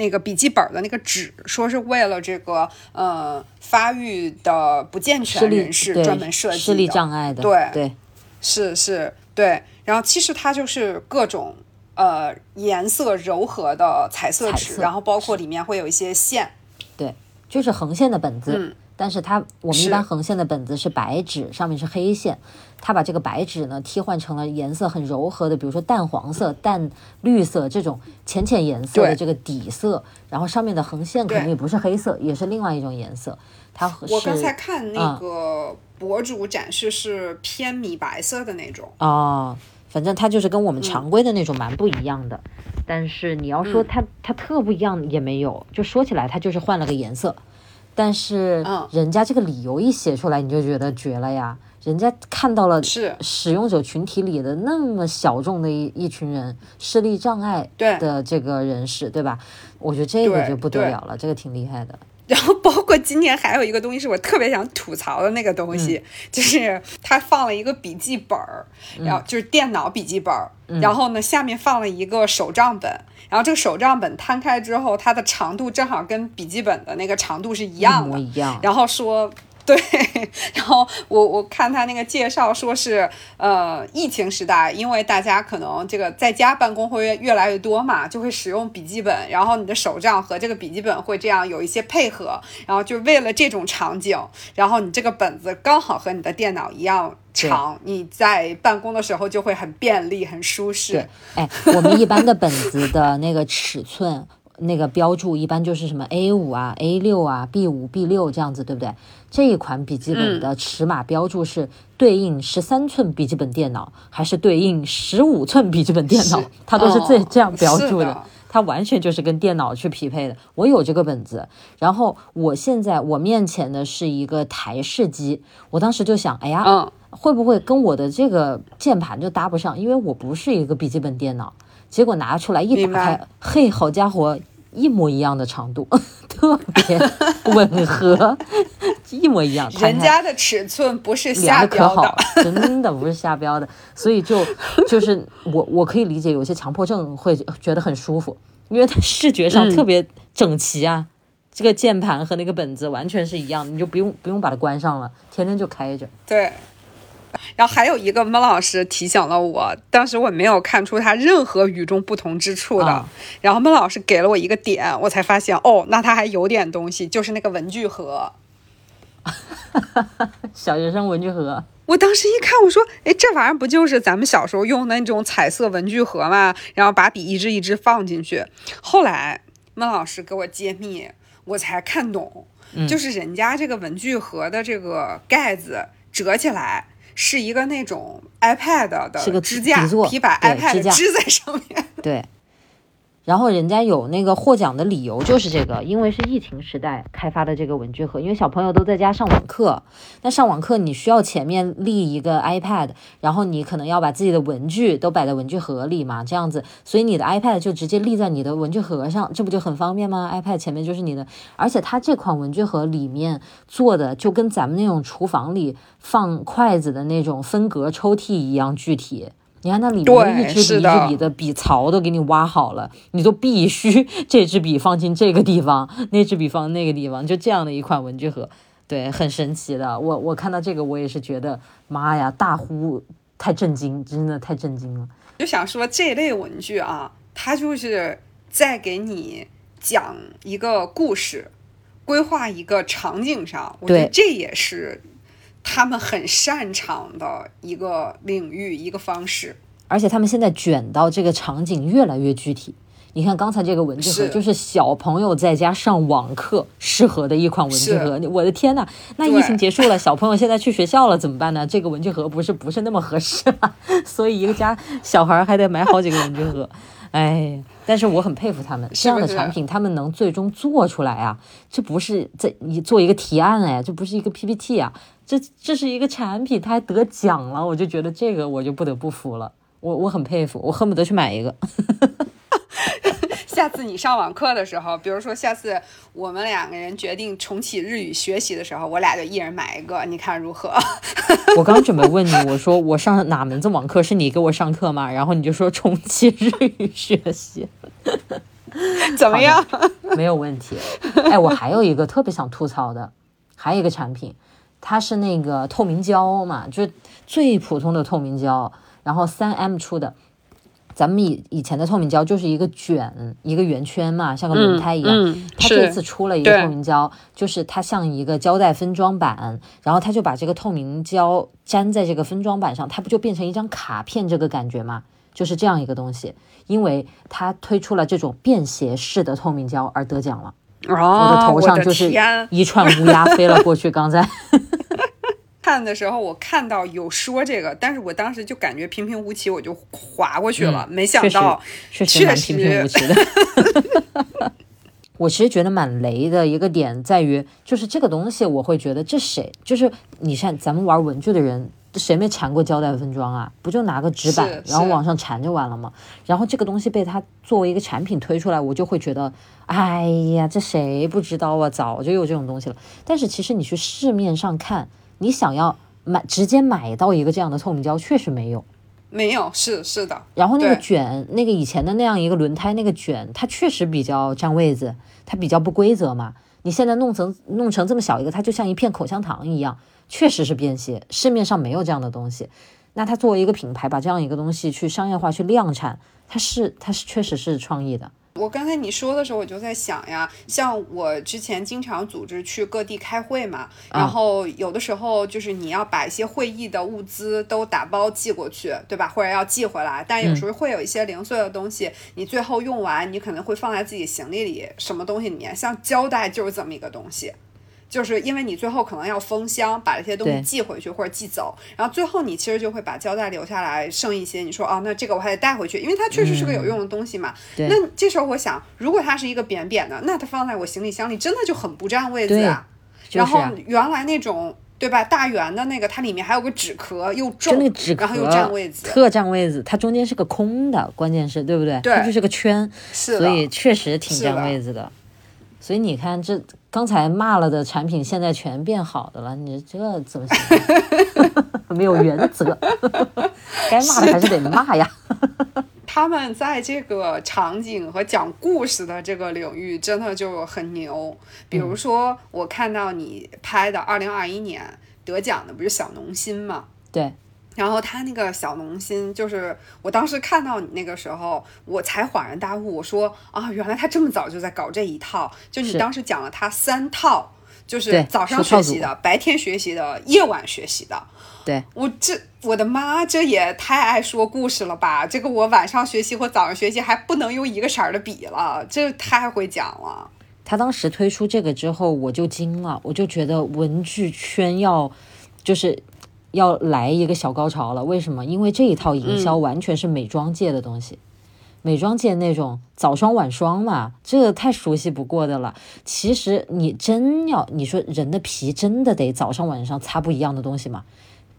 那个笔记本的那个纸，说是为了这个呃发育的不健全人士专门设计的，视力障碍的，对对是是，对。然后其实它就是各种呃颜色柔和的彩色纸，色然后包括里面会有一些线，对，就是横线的本子。嗯但是它我们一般横线的本子是白纸，上面是黑线。它把这个白纸呢替换成了颜色很柔和的，比如说淡黄色、淡绿色这种浅浅颜色的这个底色，然后上面的横线可能也不是黑色，也是另外一种颜色。它和我刚才看那嗯。个博主展示是偏米白色的那种，哦，反正它就是跟嗯我们常规的那种蛮不一样的。但是你要说它、它特不一样也没有，就说起来它就是换了个颜色，但是嗯。人家这个理由一写出来，你就觉得绝了呀！人家看到了是。使用者群体里的那么小众的一一群人，视力障碍的这个人士，对吧？我觉得这个就不得了了，这个挺厉害的。然后包括今年还有一个东西是我特别想吐槽的那个东西，就是他放了一个笔记本儿，然后就是电脑笔记本儿，然后呢下面放了一个手账本，然后这个手账本摊开之后，它的长度正好跟笔记本的那个长度是一样的，一样。然后说。对，然后我我看他那个介绍说是，呃，疫情时代，因为大家可能这个在家办公会越越来越多嘛，就会使用笔记本，然后你的手账和这个笔记本会这样有一些配合，然后就为了这种场景，然后你这个本子刚好和你的电脑一样长，你在办公的时候就会很便利、很舒适对。，哎，我们一般的本子的那个尺寸。那个标注一般就是什么 A 五啊、A 六啊、B 五、B 六这样子，对不对？这一款笔记本的尺码标注是对应十三寸笔记本电脑，还是对应十五寸笔记本电脑？它都是这、哦这样标注的。它完全就是跟电脑去匹配的。我有这个本子，然后我现在我面前的是一个台式机，我当时就想，哎呀，嗯，会不会跟我的这个键盘就搭不上？因为我不是一个笔记本电脑。结果拿出来一打开，嘿，好家伙，一模一样的长度，特别吻合，一模一样。人家的尺寸不是量瞎的可好标的，，真的不是瞎标的，所以就就是我我可以理解有些强迫症会觉得很舒服，因为它视觉上嗯特别整齐啊，这个键盘和那个本子完全是一样，你就不用不用把它关上了，天天就开着。对。然后还有一个孟老师提醒了我，当时我没有看出他任何与众不同之处的。啊然后孟老师给了我一个点，我才发现哦，那他还有点东西，就是那个文具盒。小学生文具盒，我当时一看，我说，哎，这玩意儿不就是咱们小时候用的那种彩色文具盒吗？然后把笔一支一支放进去。后来孟老师给我揭秘，我才看懂，嗯就是人家这个文具盒的这个盖子折起来。是一个那种 iPad 的支架底座，可以把 iPad 架支在上面。对。然后人家有那个获奖的理由就是这个，因为是疫情时代开发的这个文具盒，因为小朋友都在家上网课，那上网课你需要前面立一个 iPad，然后你可能要把自己的文具都摆在文具盒里嘛，这样子，所以你的 iPad 就直接立在你的文具盒上，这不就很方便吗？iPad 前面就是你的，而且它这款文具盒里面做的就跟咱们那种厨房里放筷子的那种分隔抽屉一样具体。你看那里面一支笔一支笔的笔槽都给你挖好了，你都必须 这支笔放进这个地方，那支笔放那个地方，就这样的一款文具盒，对，很神奇的。我我看到这个，我也是觉得妈呀，大呼太震惊，真的太震惊了。就想说这类文具啊，它就是在给你讲一个故事，规划一个场景上，我觉得对这也是他们很擅长的一个领域，一个方式。而且他们现在卷到这个场景越来越具体。你看刚才这个文具盒，就是小朋友在家上网课适合的一款文具盒。我的天呐，那疫情结束了，小朋友现在去学校了怎么办呢？这个文具盒不是不是那么合适吗？所以一个家小孩还得买好几个文具盒。哎，但是我很佩服他们这样的产品，他们能最终做出来啊！这不是在你做一个提案哎，这不是一个 PPT 啊，这这是一个产品，它还得奖了，我就觉得这个我就不得不服了，我我很佩服，我恨不得去买一个。下次你上网课的时候，比如说下次我们两个人决定重启日语学习的时候，我俩就一人买一个，你看如何？我刚准备问你，我说我上哪门子网课？是你给我上课吗？然后你就说重启日语学习，怎么样？没有问题。哎，我还有一个特别想吐槽的，还有一个产品，它是那个透明胶嘛，就是最普通的透明胶，然后三 M 出的。咱们以以前的透明胶就是一个卷一个圆圈嘛，像个轮胎一样。嗯，它这次出了一个透明胶，就是它像一个胶带分装板，然后它就把这个透明胶粘在这个分装板上，它不就变成一张卡片这个感觉吗？就是这样一个东西，因为它推出了这种便携式的透明胶而得奖了。哦，我的头上就是一串乌鸦飞了过去，刚才。看的时候，我看到有说这个，但是我当时就感觉平平无奇，我就划过去了。没想到，确实蛮平平无奇的。我其实觉得蛮雷的一个点在于，就是这个东西，我会觉得这谁？就是你像咱们玩文具的人，谁没缠过胶带分装啊？不就拿个纸板，然后往上缠就完了吗？然后这个东西被它作为一个产品推出来，我就会觉得，哎呀，这谁不知道啊？早就有这种东西了。但是其实你去市面上看。你想要买直接买到一个这样的透明胶，确实没有，没有是是的。然后那个卷，那个以前的那样一个轮胎那个卷，它确实比较占位子，它比较不规则嘛。你现在弄成弄成这么小一个，它就像一片口香糖一样，确实是便携。市面上没有这样的东西，那它作为一个品牌，把这样一个东西去商业化去量产，它是它是确实是创意的。我刚才你说的时候，我就在想呀，像我之前经常组织去各地开会嘛，然后有的时候就是你要把一些会议的物资都打包寄过去，对吧？或者要寄回来，但有时候会有一些零碎的东西，你最后用完，你可能会放在自己行李里，什么东西里面，像胶带就是这么一个东西。就是因为你最后可能要封箱，把这些东西寄回去或者寄走，然后最后你其实就会把胶带留下来，剩一些。你说哦，那这个我还得带回去，因为它确实是个有用的东西嘛。那这时候我想，如果它是一个扁扁的，那它放在我行李箱里真的就很不占位子啊。然后原来那种对吧，大圆的那个，它里面还有个纸壳，又重，然后又占位子，特占位子。它中间是个空的，关键是对不对？对，它就是个圈，是所以确实挺占位子的。所以你看这。刚才骂了的产品，现在全变好的了，你这怎么行？没有原则，该骂的还是得骂呀。他们在这个场景和讲故事的这个领域，真的就很牛。比如说，我看到你拍的二零二一年得奖的不是小农心吗？对。然后他那个小农心，就是我当时看到你那个时候，我才恍然大悟。我说啊，原来他这么早就在搞这一套。就你当时讲了他三套，就是早上学习的、白天学习的、夜晚学习的。对我这我的妈，这也太爱说故事了吧？这个我晚上学习或早上学习还不能用一个色儿的笔了，这太会讲了。他当时推出这个之后，我就惊了，我就觉得文具圈要就是。要来一个小高潮了，为什么？因为这一套营销完全是美妆界的东西，美妆界那种早霜晚霜嘛，这个太熟悉不过的了。其实你真要你说人的皮真的得早上晚上擦不一样的东西吗？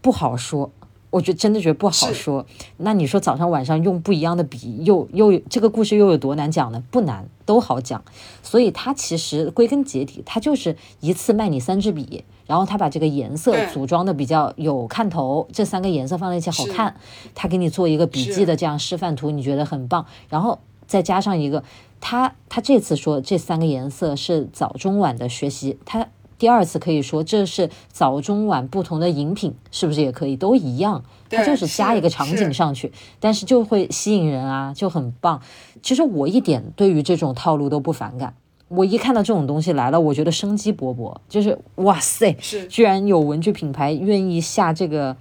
不好说。我觉真的觉得不好说。那你说早上晚上用不一样的笔，又又这个故事又有多难讲呢？不难，都好讲。所以它其实归根结底，它就是一次卖你三支笔，然后他把这个颜色组装的比较有看头，这三个颜色放在一起好看。他给你做一个笔记的这样示范图，你觉得很棒。然后再加上一个，他他这次说这三个颜色是早中晚的学习，他。第二次可以说这是早中晚不同的饮品，是不是也可以都一样？它就是加一个场景上去，但是就会吸引人啊，就很棒。其实我一点对于这种套路都不反感，我一看到这种东西来了，我觉得生机勃勃，就是哇塞，是居然有文具品牌愿意下这个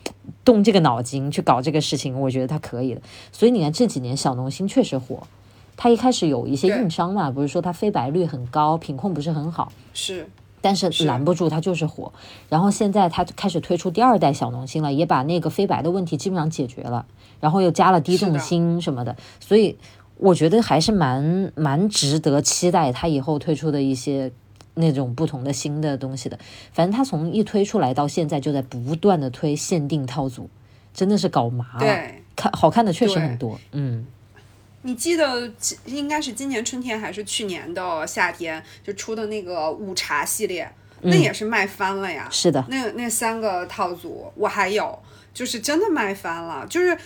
动这个脑筋去搞这个事情，我觉得它可以的。所以你看这几年小农心确实火，它一开始有一些硬伤嘛，不是说它非白率很高，品控不是很好，是但是是拦不住它就是火。然后现在它开始推出第二代小农心了，也把那个非白的问题基本上解决了，然后又加了低重心什么的，所以我觉得还是蛮蛮值得期待它以后推出的一些。那种不同的新的东西的，反正它从一推出来到现在就在不断的推限定套组，真的是搞麻了。对。看好看的确实很多，嗯，你记得应该是今年春天还是去年的夏天就出的那个午茶系列，那也是卖翻了呀。是的，那那三个套组我还有，就是真的卖翻了，就是。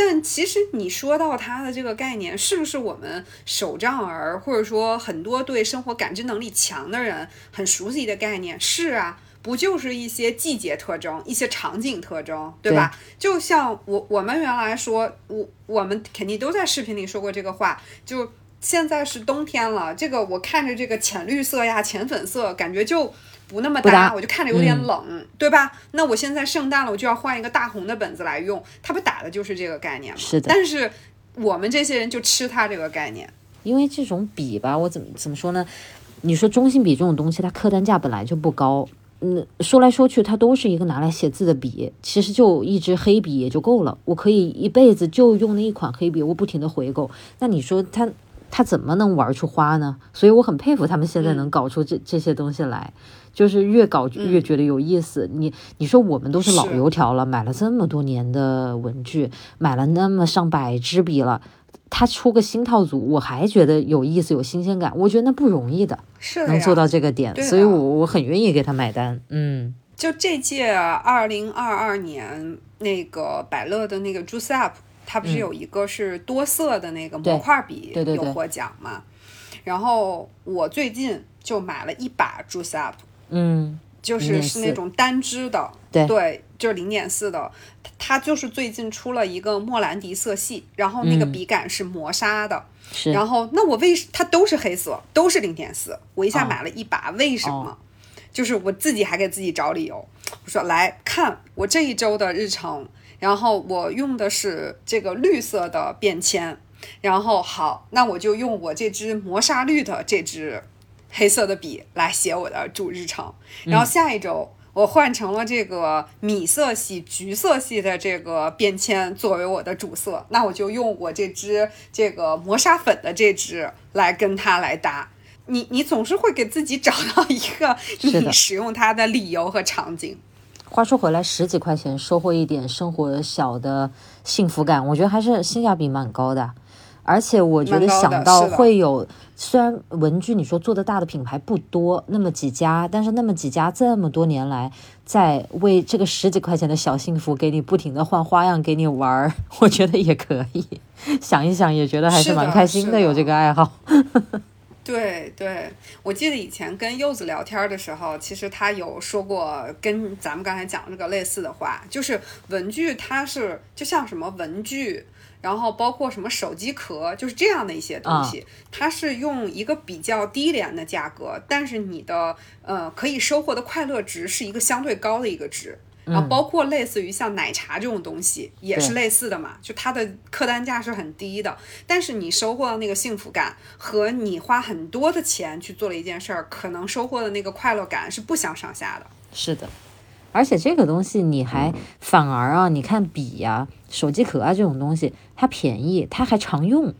但其实你说到它的这个概念，是不是我们手账儿，或者说很多对生活感知能力强的人很熟悉的概念？是啊，不就是一些季节特征、一些场景特征，对吧？就像我我们原来说，我我们肯定都在视频里说过这个话，就现在是冬天了，这个我看着这个浅绿色呀、浅粉色，感觉就不那么不搭我就看着有点冷，对吧？那我现在圣诞了，我就要换一个大红的本子来用，它不打的就是这个概念吗？是的但是我们这些人就吃它这个概念，因为这种笔吧，我怎么怎么说呢？你说中性笔这种东西，它客单价本来就不高。嗯，说来说去，它都是一个拿来写字的笔，其实就一支黑笔也就够了。我可以一辈子就用那一款黑笔，我不停的回购。那你说它它怎么能玩出花呢？所以我很佩服他们现在能搞出这、这些东西来，就是越搞越觉得有意思。你你说我们都是老油条了，买了这么多年的文具，买了那么上百支笔了。他出个新套组，我还觉得有意思、有新鲜感，我觉得那不容易的，是的能做到这个点，所以我我很愿意给他买单。嗯，就这届二零二二年那个百乐的那个 Juice Up，它不是有一个是多色的那个模块笔嗯对对对有获奖嘛？然后我最近就买了一把 Juice Up，嗯，就是是那种单支的，对。就是零点四的，它它就是最近出了一个莫兰迪色系，然后那个嗯。笔杆是磨砂的，是，然后那我为它都是黑色，都是零点四，我一下哦买了一把，为什么？哦？就是我自己还给自己找理由，我说来看我这一周的日程，然后我用的是这个绿色的便签，然后好，那我就用我这支磨砂绿的这支黑色的笔来写我的主日程，然后下一周。我换成了这个米色系、橘色系的这个便签作为我的主色，那我就用我这支这个磨砂粉的这支来跟它来搭。你你总是会给自己找到一个你使用它的理由和场景。话说回来，十几块钱收获一点生活小的幸福感，我觉得还是性价比蛮高的。而且我觉得想到会有，虽然文具你说做的大的品牌不多，那么几家，但是那么几家这么多年来在为这个十几块钱的小幸福给你不停的换花样给你玩儿，我觉得也可以。想一想也觉得还是蛮开心的有这个爱好。对对，我记得以前跟柚子聊天的时候，其实他有说过跟咱们刚才讲这个类似的话，就是文具它是就像什么文具，然后包括什么手机壳，就是这样的一些东西，它是用一个比较低廉的价格，但是你的呃可以收获的快乐值是一个相对高的一个值。然后包括类似于像奶茶这种东西，也是类似的嘛，就它的客单价是很低的，但是你收获的那个幸福感和你花很多的钱去做了一件事儿，可能收获的那个快乐感是不相上下的。是的，而且这个东西你还反而啊，你看笔呀、手机壳啊这种东西，它便宜，它还常用。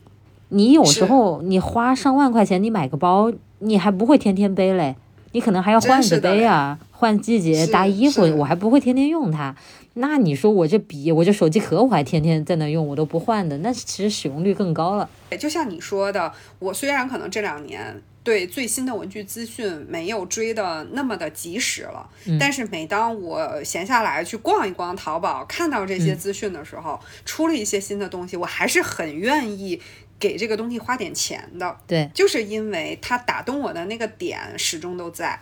你有时候你花上万块钱，你买个包，你还不会天天背嘞，你可能还要换着背啊，换季节搭衣服，我还不会天天用它。那你说我这笔，我这手机壳，我还天天在那用，我都不换的，那其实使用率更高了。就像你说的，我虽然可能这两年对最新的文具资讯没有追的那么的及时了，但是每当我闲下来去逛一逛淘宝，看到这些资讯的时候，出了一些新的东西，我还是很愿意给这个东西花点钱的。对，就是因为它打动我的那个点始终都在。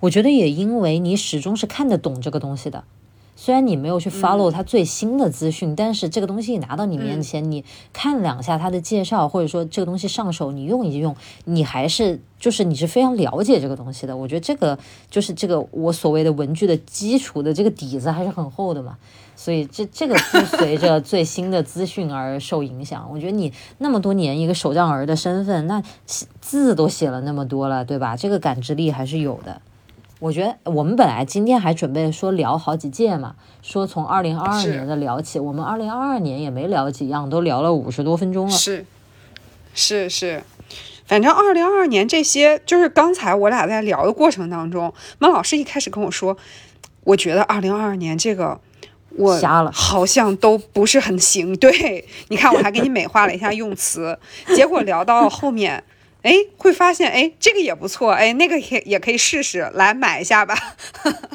我觉得也因为你始终是看得懂这个东西的，虽然你没有去 follow 它最新的资讯，但是这个东西拿到你面前，你看两下它的介绍，或者说这个东西上手，你用一用，你还是就是你是非常了解这个东西的。我觉得这个就是这个我所谓的文具的基础的这个底子还是很厚的嘛。所以这这个不随着 最新的资讯而受影响。我觉得你那么多年一个手账儿的身份，那字都写了那么多了，对吧？这个感知力还是有的。我觉得我们本来今天还准备说聊好几届嘛，说从二零二二年的聊起，我们二零二二年也没聊几样，都聊了五十多分钟了。是，是是，反正二零二二年这些，就是刚才我俩在聊的过程当中，孟老师一开始跟我说，我觉得二零二二年这个我瞎了，好像都不是很行。对，你看我还给你美化了一下用词，结果聊到后面。哎，会发现哎，这个也不错，哎，那个也也可以试试，来买一下吧。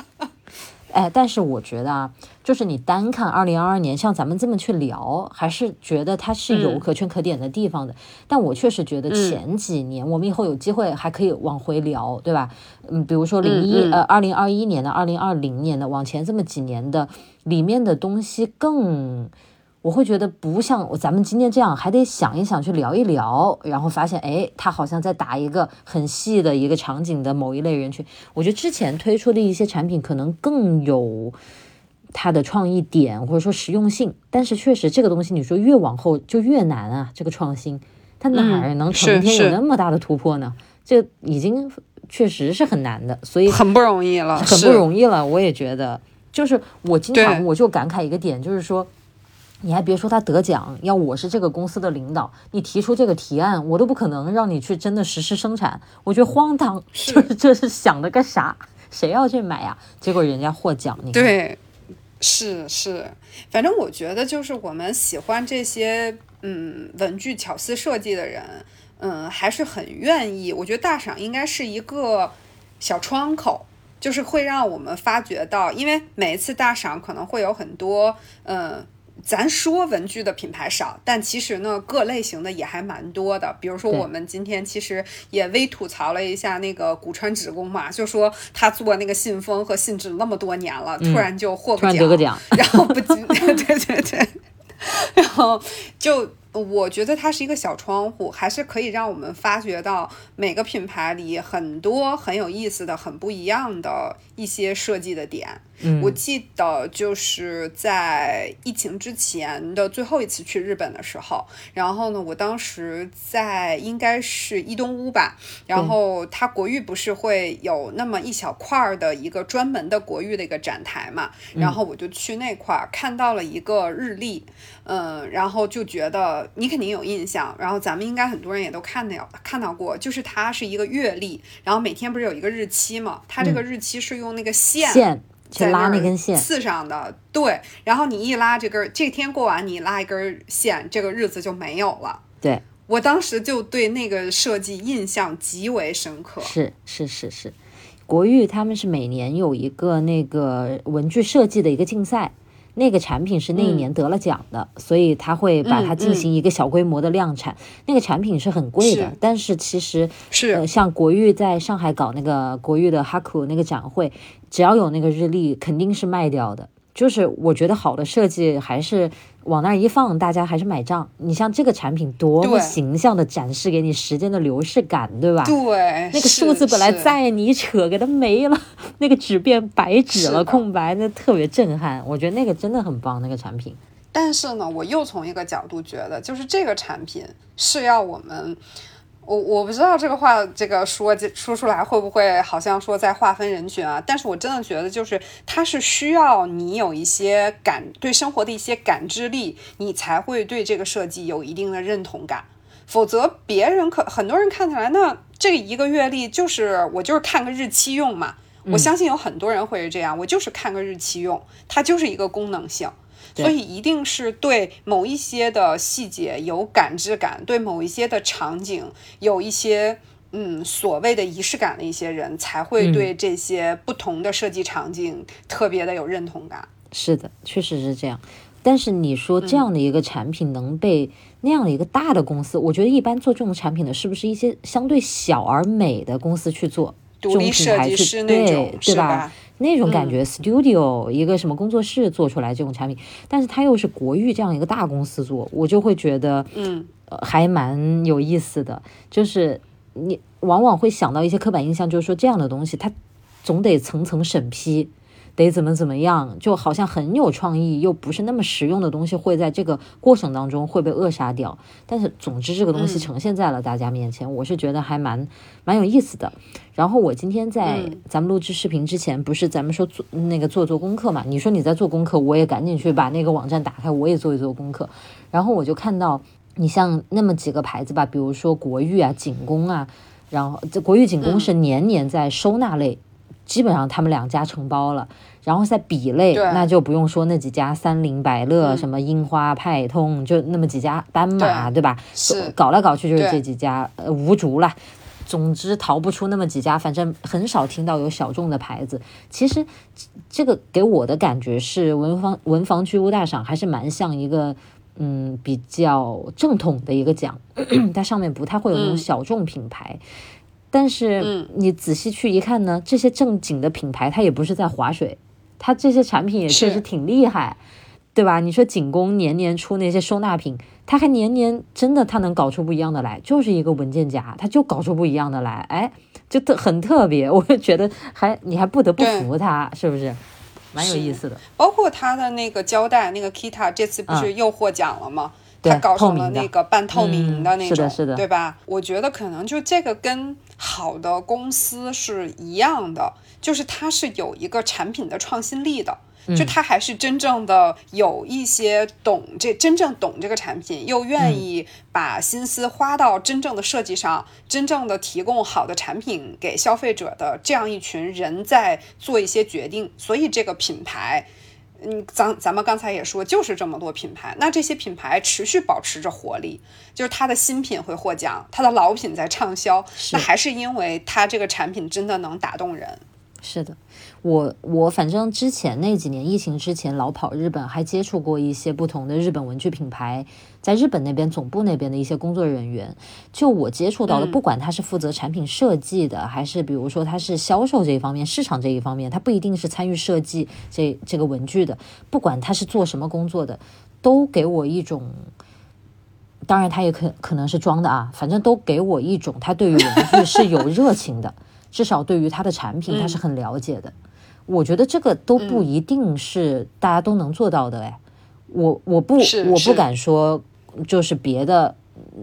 哎，但是我觉得啊，就是你单看二零二二年，像咱们这么去聊，还是觉得它是有可圈可点的地方的。但我确实觉得前几年，我们以后有机会还可以往回聊，对吧？嗯，比如说零一呃二零二一年的、二零二零年的，往前这么几年的里面的东西更。我会觉得不像咱们今天这样，还得想一想去聊一聊，然后发现，哎，他好像在打一个很细的一个场景的某一类人群。我觉得之前推出的一些产品可能更有它的创意点或者说实用性，但是确实这个东西你说越往后就越难啊，这个创新它哪儿能成天有那么大的突破呢？这已经确实是很难的，所以很不容易了，很不容易了。我也觉得，就是我经常我就感慨一个点，就是说。你还别说他得奖，要我是这个公司的领导，你提出这个提案，我都不可能让你去真的实施生产，我觉得荒唐，就是这是想的个啥？谁要去买呀？结果人家获奖，你对，是是，反正我觉得就是我们喜欢这些嗯文具巧思设计的人，嗯还是很愿意。我觉得大赏应该是一个小窗口，就是会让我们发觉到，因为每一次大赏可能会有很多嗯。咱说文具的品牌少，但其实呢，各类型的也还蛮多的。比如说，我们今天其实也微吐槽了一下那个古川纸工嘛，就说他做那个信封和信纸那么多年了，突然就获个奖，然后不仅 对对对，然后就。我觉得它是一个小窗户，还是可以让我们发掘到每个品牌里很多很有意思的、很不一样的一些设计的点。我记得就是在疫情之前的最后一次去日本的时候，然后呢，我当时在应该是伊东屋吧，然后它国誉不是会有那么一小块儿的一个专门的国誉的一个展台嘛，然后我就去那块儿看到了一个日历，嗯，然后就觉得。你肯定有印象，然后咱们应该很多人也都看到看到过，就是它是一个月历，然后每天不是有一个日期嘛？它这个日期是用那个线线去拉那根线刺上的，对。然后你一拉这根，这天过完，你拉一根线，这个日子就没有了。对我当时就对那个设计印象极为深刻。是是是是，国誉他们是每年有一个那个文具设计的一个竞赛。那个产品是那一年得了奖的，所以他会把它进行一个小规模的量产。那个产品是很贵的，但是其实是像国誉在上海搞那个国誉的哈库那个展会，只要有那个日历，肯定是卖掉的。就是我觉得好的设计还是往那儿一放，大家还是买账。你像这个产品多么形象的展示给你时间的流逝感，对吧？对，那个数字本来在，你一扯给它没了，那个纸变白纸了，空白，那特别震撼。我觉得那个真的很棒，那个产品。但是呢，我又从一个角度觉得，就是这个产品是要我们。我我不知道这个话这个说说出来会不会好像说在划分人群啊？但是我真的觉得就是它是需要你有一些感对生活的一些感知力，你才会对这个设计有一定的认同感。否则别人可很多人看起来那这一个月历就是我就是看个日期用嘛。我相信有很多人会是这样，我就是看个日期用，它就是一个功能性。所以一定是对某一些的细节有感知感，对某一些的场景有一些嗯所谓的仪式感的一些人，才会对这些不同的设计场景特别的有认同感。是的，确实是这样。但是你说这样的一个产品能被那样的一个大的公司，我觉得一般做这种产品的是不是一些相对小而美的公司去做？独立设计师那种，对吧？那种感觉，studio 一个什么工作室做出来这种产品，但是它又是国誉这样一个大公司做，我就会觉得，嗯，还蛮有意思的。就是你往往会想到一些刻板印象，就是说这样的东西它总得层层审批。得怎么怎么样，就好像很有创意又不是那么实用的东西，会在这个过程当中会被扼杀掉。但是总之，这个东西呈现在了大家面前，我是觉得还蛮蛮有意思的。然后我今天在咱们录制视频之前，不是咱们说做那个做做功课嘛？你说你在做功课，我也赶紧去把那个网站打开，我也做一做功课。然后我就看到，你像那么几个牌子吧，比如说国誉啊、景宫啊，然后这国誉、景宫是年年在收纳类。基本上他们两家承包了，然后在比类那就不用说那几家三菱、百乐、什么樱花、派通，就那么几家斑马，对吧？是搞来搞去就是这几家，呃，无竹了。总之逃不出那么几家，反正很少听到有小众的牌子。其实这个给我的感觉是文房文房具屋大赏还是蛮像一个嗯比较正统的一个奖，它上面不太会有那种小众品牌。但是你仔细去一看呢，这些正经的品牌它也不是在划水，它这些产品也确实挺厉害，对吧？你说景工年年出那些收纳品，它还年年真的它能搞出不一样的来，就是一个文件夹，它就搞出不一样的来，哎，就特很特别，我就觉得还你还不得不服它，是不是？蛮有意思的。包括它的那个胶带，那个 Kita 这次不是又获奖了吗？它搞成了那个半透明的那种，对吧？我觉得可能就这个跟好的公司是一样的，就是它是有一个产品的创新力的，就它还是真正的有一些懂这真正懂这个产品，又愿意把心思花到真正的设计上，真正的提供好的产品给消费者的这样一群人在做一些决定，所以这个品牌。嗯，咱咱们刚才也说，就是这么多品牌，那这些品牌持续保持着活力，就是它的新品会获奖，它的老品在畅销，那还是因为它这个产品真的能打动人。是的，我我反正之前那几年疫情之前老跑日本，还接触过一些不同的日本文具品牌，在日本那边总部那边的一些工作人员，就我接触到的，不管他是负责产品设计的，还是比如说他是销售这一方面、市场这一方面，他不一定是参与设计这这个文具的，不管他是做什么工作的，都给我一种，当然他也可可能是装的啊，反正都给我一种他对于文具是有热情的。至少对于他的产品，他是很了解的。我觉得这个都不一定是大家都能做到的哎。我我不我不敢说，就是别的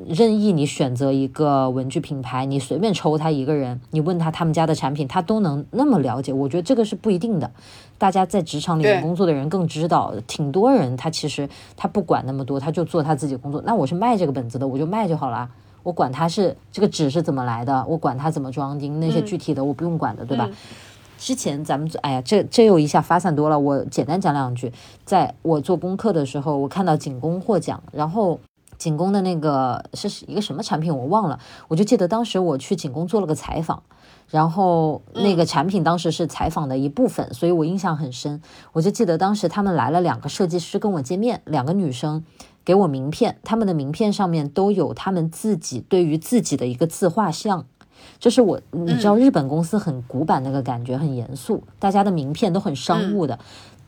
任意你选择一个文具品牌，你随便抽他一个人，你问他他们家的产品，他都能那么了解。我觉得这个是不一定的。大家在职场里面工作的人更知道，挺多人他其实他不管那么多，他就做他自己工作。那我是卖这个本子的，我就卖就好了。我管它是这个纸是怎么来的，我管它怎么装订，那些具体的我不用管的，对吧？之前咱们哎呀，这这又一下发散多了，我简单讲两句。在我做功课的时候，我看到景工获奖，然后景工的那个是一个什么产品我忘了，我就记得当时我去景工做了个采访，然后那个产品当时是采访的一部分，所以我印象很深。我就记得当时他们来了两个设计师跟我见面，两个女生。给我名片，他们的名片上面都有他们自己对于自己的一个自画像，就是我，你知道日本公司很古板那个感觉，很严肃，大家的名片都很商务的。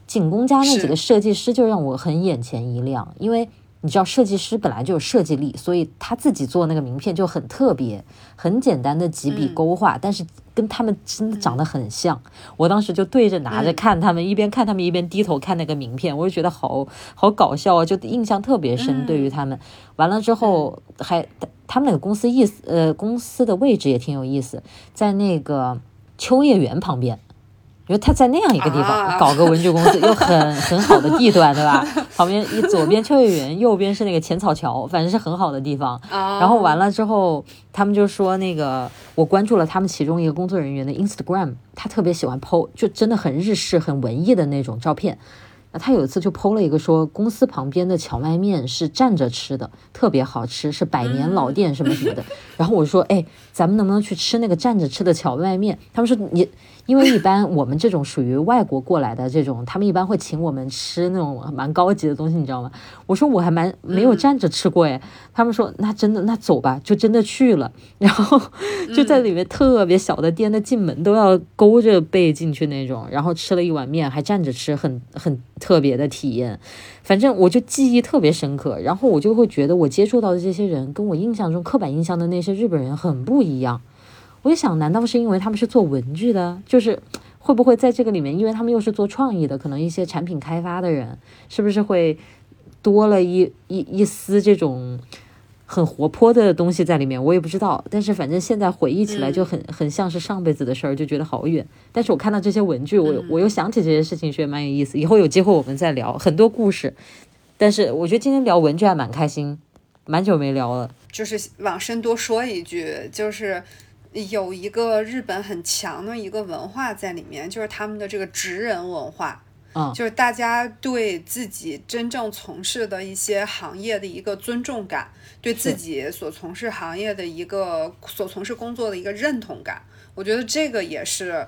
景宫家那几个设计师就让我很眼前一亮，因为你知道设计师本来就有设计力，所以他自己做那个名片就很特别，很简单的几笔勾画，但是。跟他们真的长得很像，我当时就对着拿着看他们，一边看他们一边低头看那个名片，我就觉得好好搞笑啊，就印象特别深。对于他们，完了之后还他们那个公司意思，呃，公司的位置也挺有意思，在那个秋叶原旁边。因为他在那样一个地方搞个文具公司，又很很好的地段，对吧？旁边一左边秋叶原，右边是那个浅草桥，反正是很好的地方。然后完了之后，他们就说那个我关注了他们其中一个工作人员的 Instagram，他特别喜欢 PO，就真的很日式、很文艺的那种照片。那他有一次就 PO 了一个说公司旁边的荞麦面是站着吃的，特别好吃，是百年老店什么什么的。然后我说，哎，咱们能不能去吃那个站着吃的荞麦面？他们说你因为一般我们这种属于外国过来的这种，他们一般会请我们吃那种蛮高级的东西，你知道吗？我说我还蛮没有站着吃过哎，他们说那真的那走吧，就真的去了，然后就在里面特别小的店，那进门都要勾着背进去那种，然后吃了一碗面，还站着吃，很很特别的体验。反正我就记忆特别深刻，然后我就会觉得我接触到的这些人跟我印象中刻板印象的那些日本人很不一样。我就想，难道是因为他们是做文具的？就是会不会在这个里面，因为他们又是做创意的，可能一些产品开发的人，是不是会多了一一一丝这种很活泼的东西在里面？我也不知道。但是反正现在回忆起来就很很像是上辈子的事儿，就觉得好远。但是我看到这些文具，我我又想起这些事情，觉得蛮有意思。以后有机会我们再聊很多故事。但是我觉得今天聊文具还蛮开心，蛮久没聊了。就是往深多说一句，就是。有一个日本很强的一个文化在里面，就是他们的这个职人文化，嗯，就是大家对自己真正从事的一些行业的一个尊重感，对自己所从事行业的一个所从事工作的一个认同感，我觉得这个也是。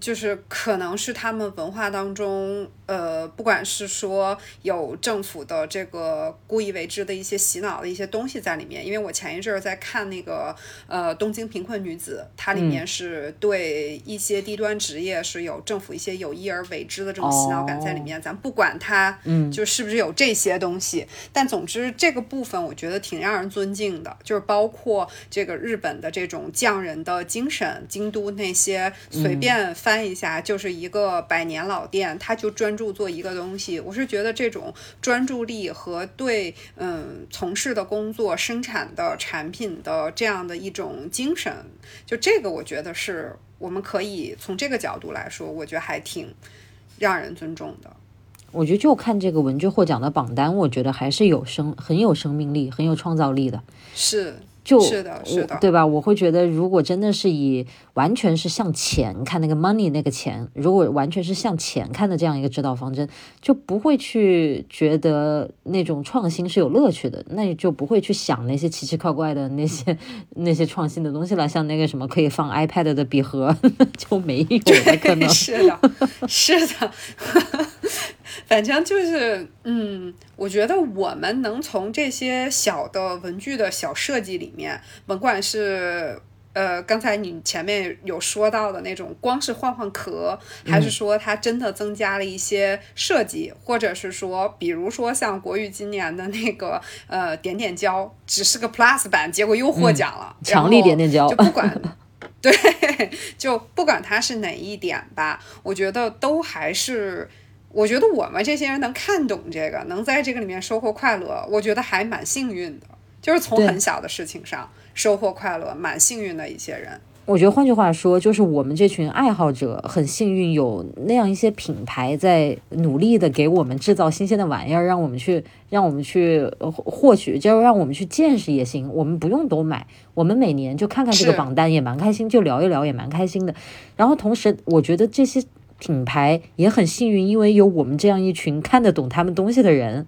就是可能是他们文化当中，呃，不管是说有政府的这个故意为之的一些洗脑的一些东西在里面，因为我前一阵儿在看那个呃《东京贫困女子》，它里面是对一些低端职业是有政府一些有意而为之的这种洗脑感在里面。咱不管它，嗯，就是不是有这些东西，但总之这个部分我觉得挺让人尊敬的，就是包括这个日本的这种匠人的精神，京都那些随便。翻一下就是一个百年老店，它就专注做一个东西。我是觉得这种专注力和对嗯从事的工作、生产的产品的这样的一种精神，就这个我觉得是我们可以从这个角度来说，我觉得还挺让人尊重的。我觉得就看这个文具获奖的榜单，我觉得还是有生很有生命力、很有创造力的。是。就是的，是的，对吧？我会觉得，如果真的是以完全是向前看那个 money 那个钱，如果完全是向前看的这样一个指导方针，就不会去觉得那种创新是有乐趣的，那你就不会去想那些奇奇怪怪的那些 那些创新的东西了。像那个什么可以放 iPad 的笔盒，就没有了，可能 是的，是的。反正就是，嗯，我觉得我们能从这些小的文具的小设计里面，甭管是呃刚才你前面有说到的那种，光是换换壳，还是说它真的增加了一些设计，或者是说，比如说像国誉今年的那个呃点点胶，只是个 Plus 版，结果又获奖了，强力点点胶，就不管，对，就不管它是哪一点吧，我觉得都还是。我觉得我们这些人能看懂这个，能在这个里面收获快乐，我觉得还蛮幸运的。就是从很小的事情上收获快乐，蛮幸运的一些人。我觉得换句话说，就是我们这群爱好者很幸运，有那样一些品牌在努力的给我们制造新鲜的玩意儿，让我们去，让我们去获取，就让我们去见识也行。我们不用都买，我们每年就看看这个榜单也蛮开心，就聊一聊也蛮开心的。然后同时，我觉得这些。品牌也很幸运，因为有我们这样一群看得懂他们东西的人，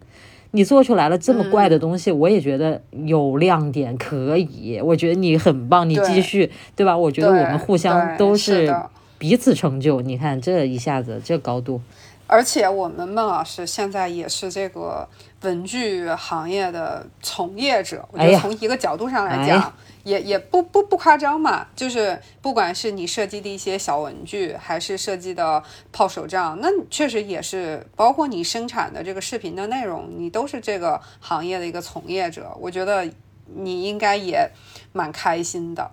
你做出来了这么怪的东西，我也觉得有亮点，可以。我觉得你很棒，你继续，对吧？我觉得我们互相都是彼此成就。你看这一下子这高度，而且我们孟老师现在也是这个文具行业的从业者，我觉得从一个角度上来讲。也也不不不夸张嘛，就是不管是你设计的一些小文具，还是设计的泡手杖，那确实也是包括你生产的这个视频的内容，你都是这个行业的一个从业者，我觉得你应该也蛮开心的。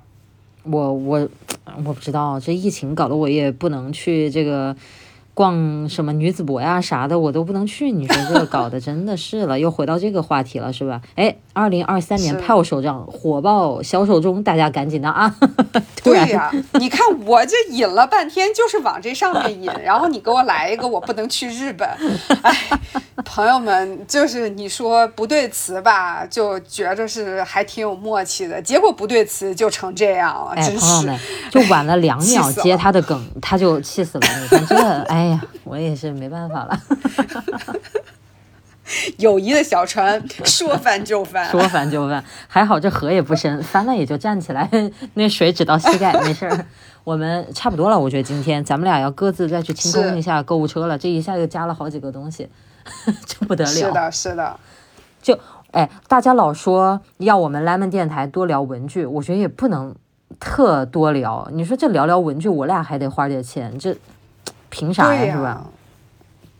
我我我不知道，这疫情搞得我也不能去这个。逛什么女子博呀啥的，我都不能去。你说这个搞的真的是了，又回到这个话题了，是吧？哎，二零二三年泡手账火爆销售中，大家赶紧的啊！对呀，你看我这引了半天，就是往这上面引，然后你给我来一个，我不能去日本。哎，朋友们，就是你说不对词吧，就觉着是还挺有默契的，结果不对词就成这样了。哎，朋友们，就晚了两秒接他的梗，他就气死了。你看这，哎。哎呀，我也是没办法了。友谊的小船说翻就翻，说翻就翻，还好这河也不深，翻了也就站起来，那水只到膝盖，没事儿。我们差不多了，我觉得今天咱们俩要各自再去清空一下购物车了，这一下又加了好几个东西，这不得了。是的，是的，就哎，大家老说要我们 Lemon 电台多聊文具，我觉得也不能特多聊。你说这聊聊文具，我俩还得花点钱，这凭啥呀？对呀、是吧？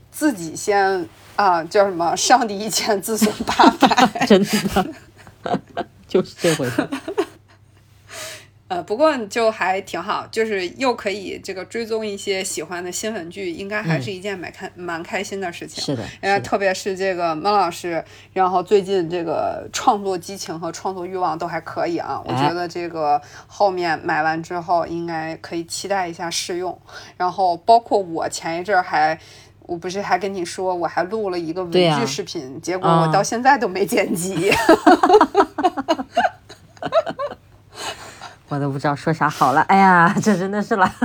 自己先啊，叫什么？上帝一千，自损八百。真的，就是这回事。呃，不过就还挺好，就是又可以这个追踪一些喜欢的新闻剧，应该还是一件蛮开、蛮开心的事情。是的，呃，是的特别是这个孟老师，然后最近这个创作激情和创作欲望都还可以啊。我哎觉得这个后面买完之后，应该可以期待一下试用。然后包括我前一阵儿还。我不是还跟你说，我还录了一个文具视频，结果嗯我到现在都没剪辑。我都不知道说啥好了。哎呀，这真的是了。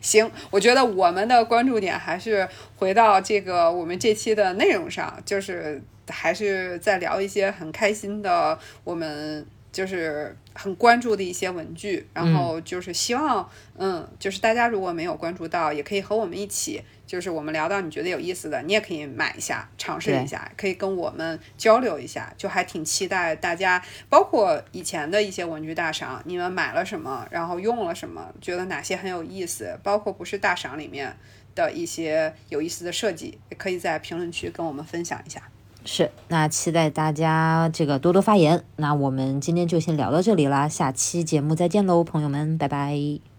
行，我觉得我们的关注点还是回到这个我们这期的内容上，就是还是在聊一些很开心的，我们就是很关注的一些文具，然后就是希望，嗯，就是大家如果没有关注到，也可以和我们一起。就是我们聊到你觉得有意思的，你也可以买一下，尝试一下，可以跟我们交流一下，就还挺期待大家，包括以前的一些文具大赏，你们买了什么，然后用了什么，觉得哪些很有意思，包括不是大赏里面的一些有意思的设计，也可以在评论区跟我们分享一下。是，那期待大家这个多多发言。那我们今天就先聊到这里啦，下期节目再见喽，朋友们，拜拜。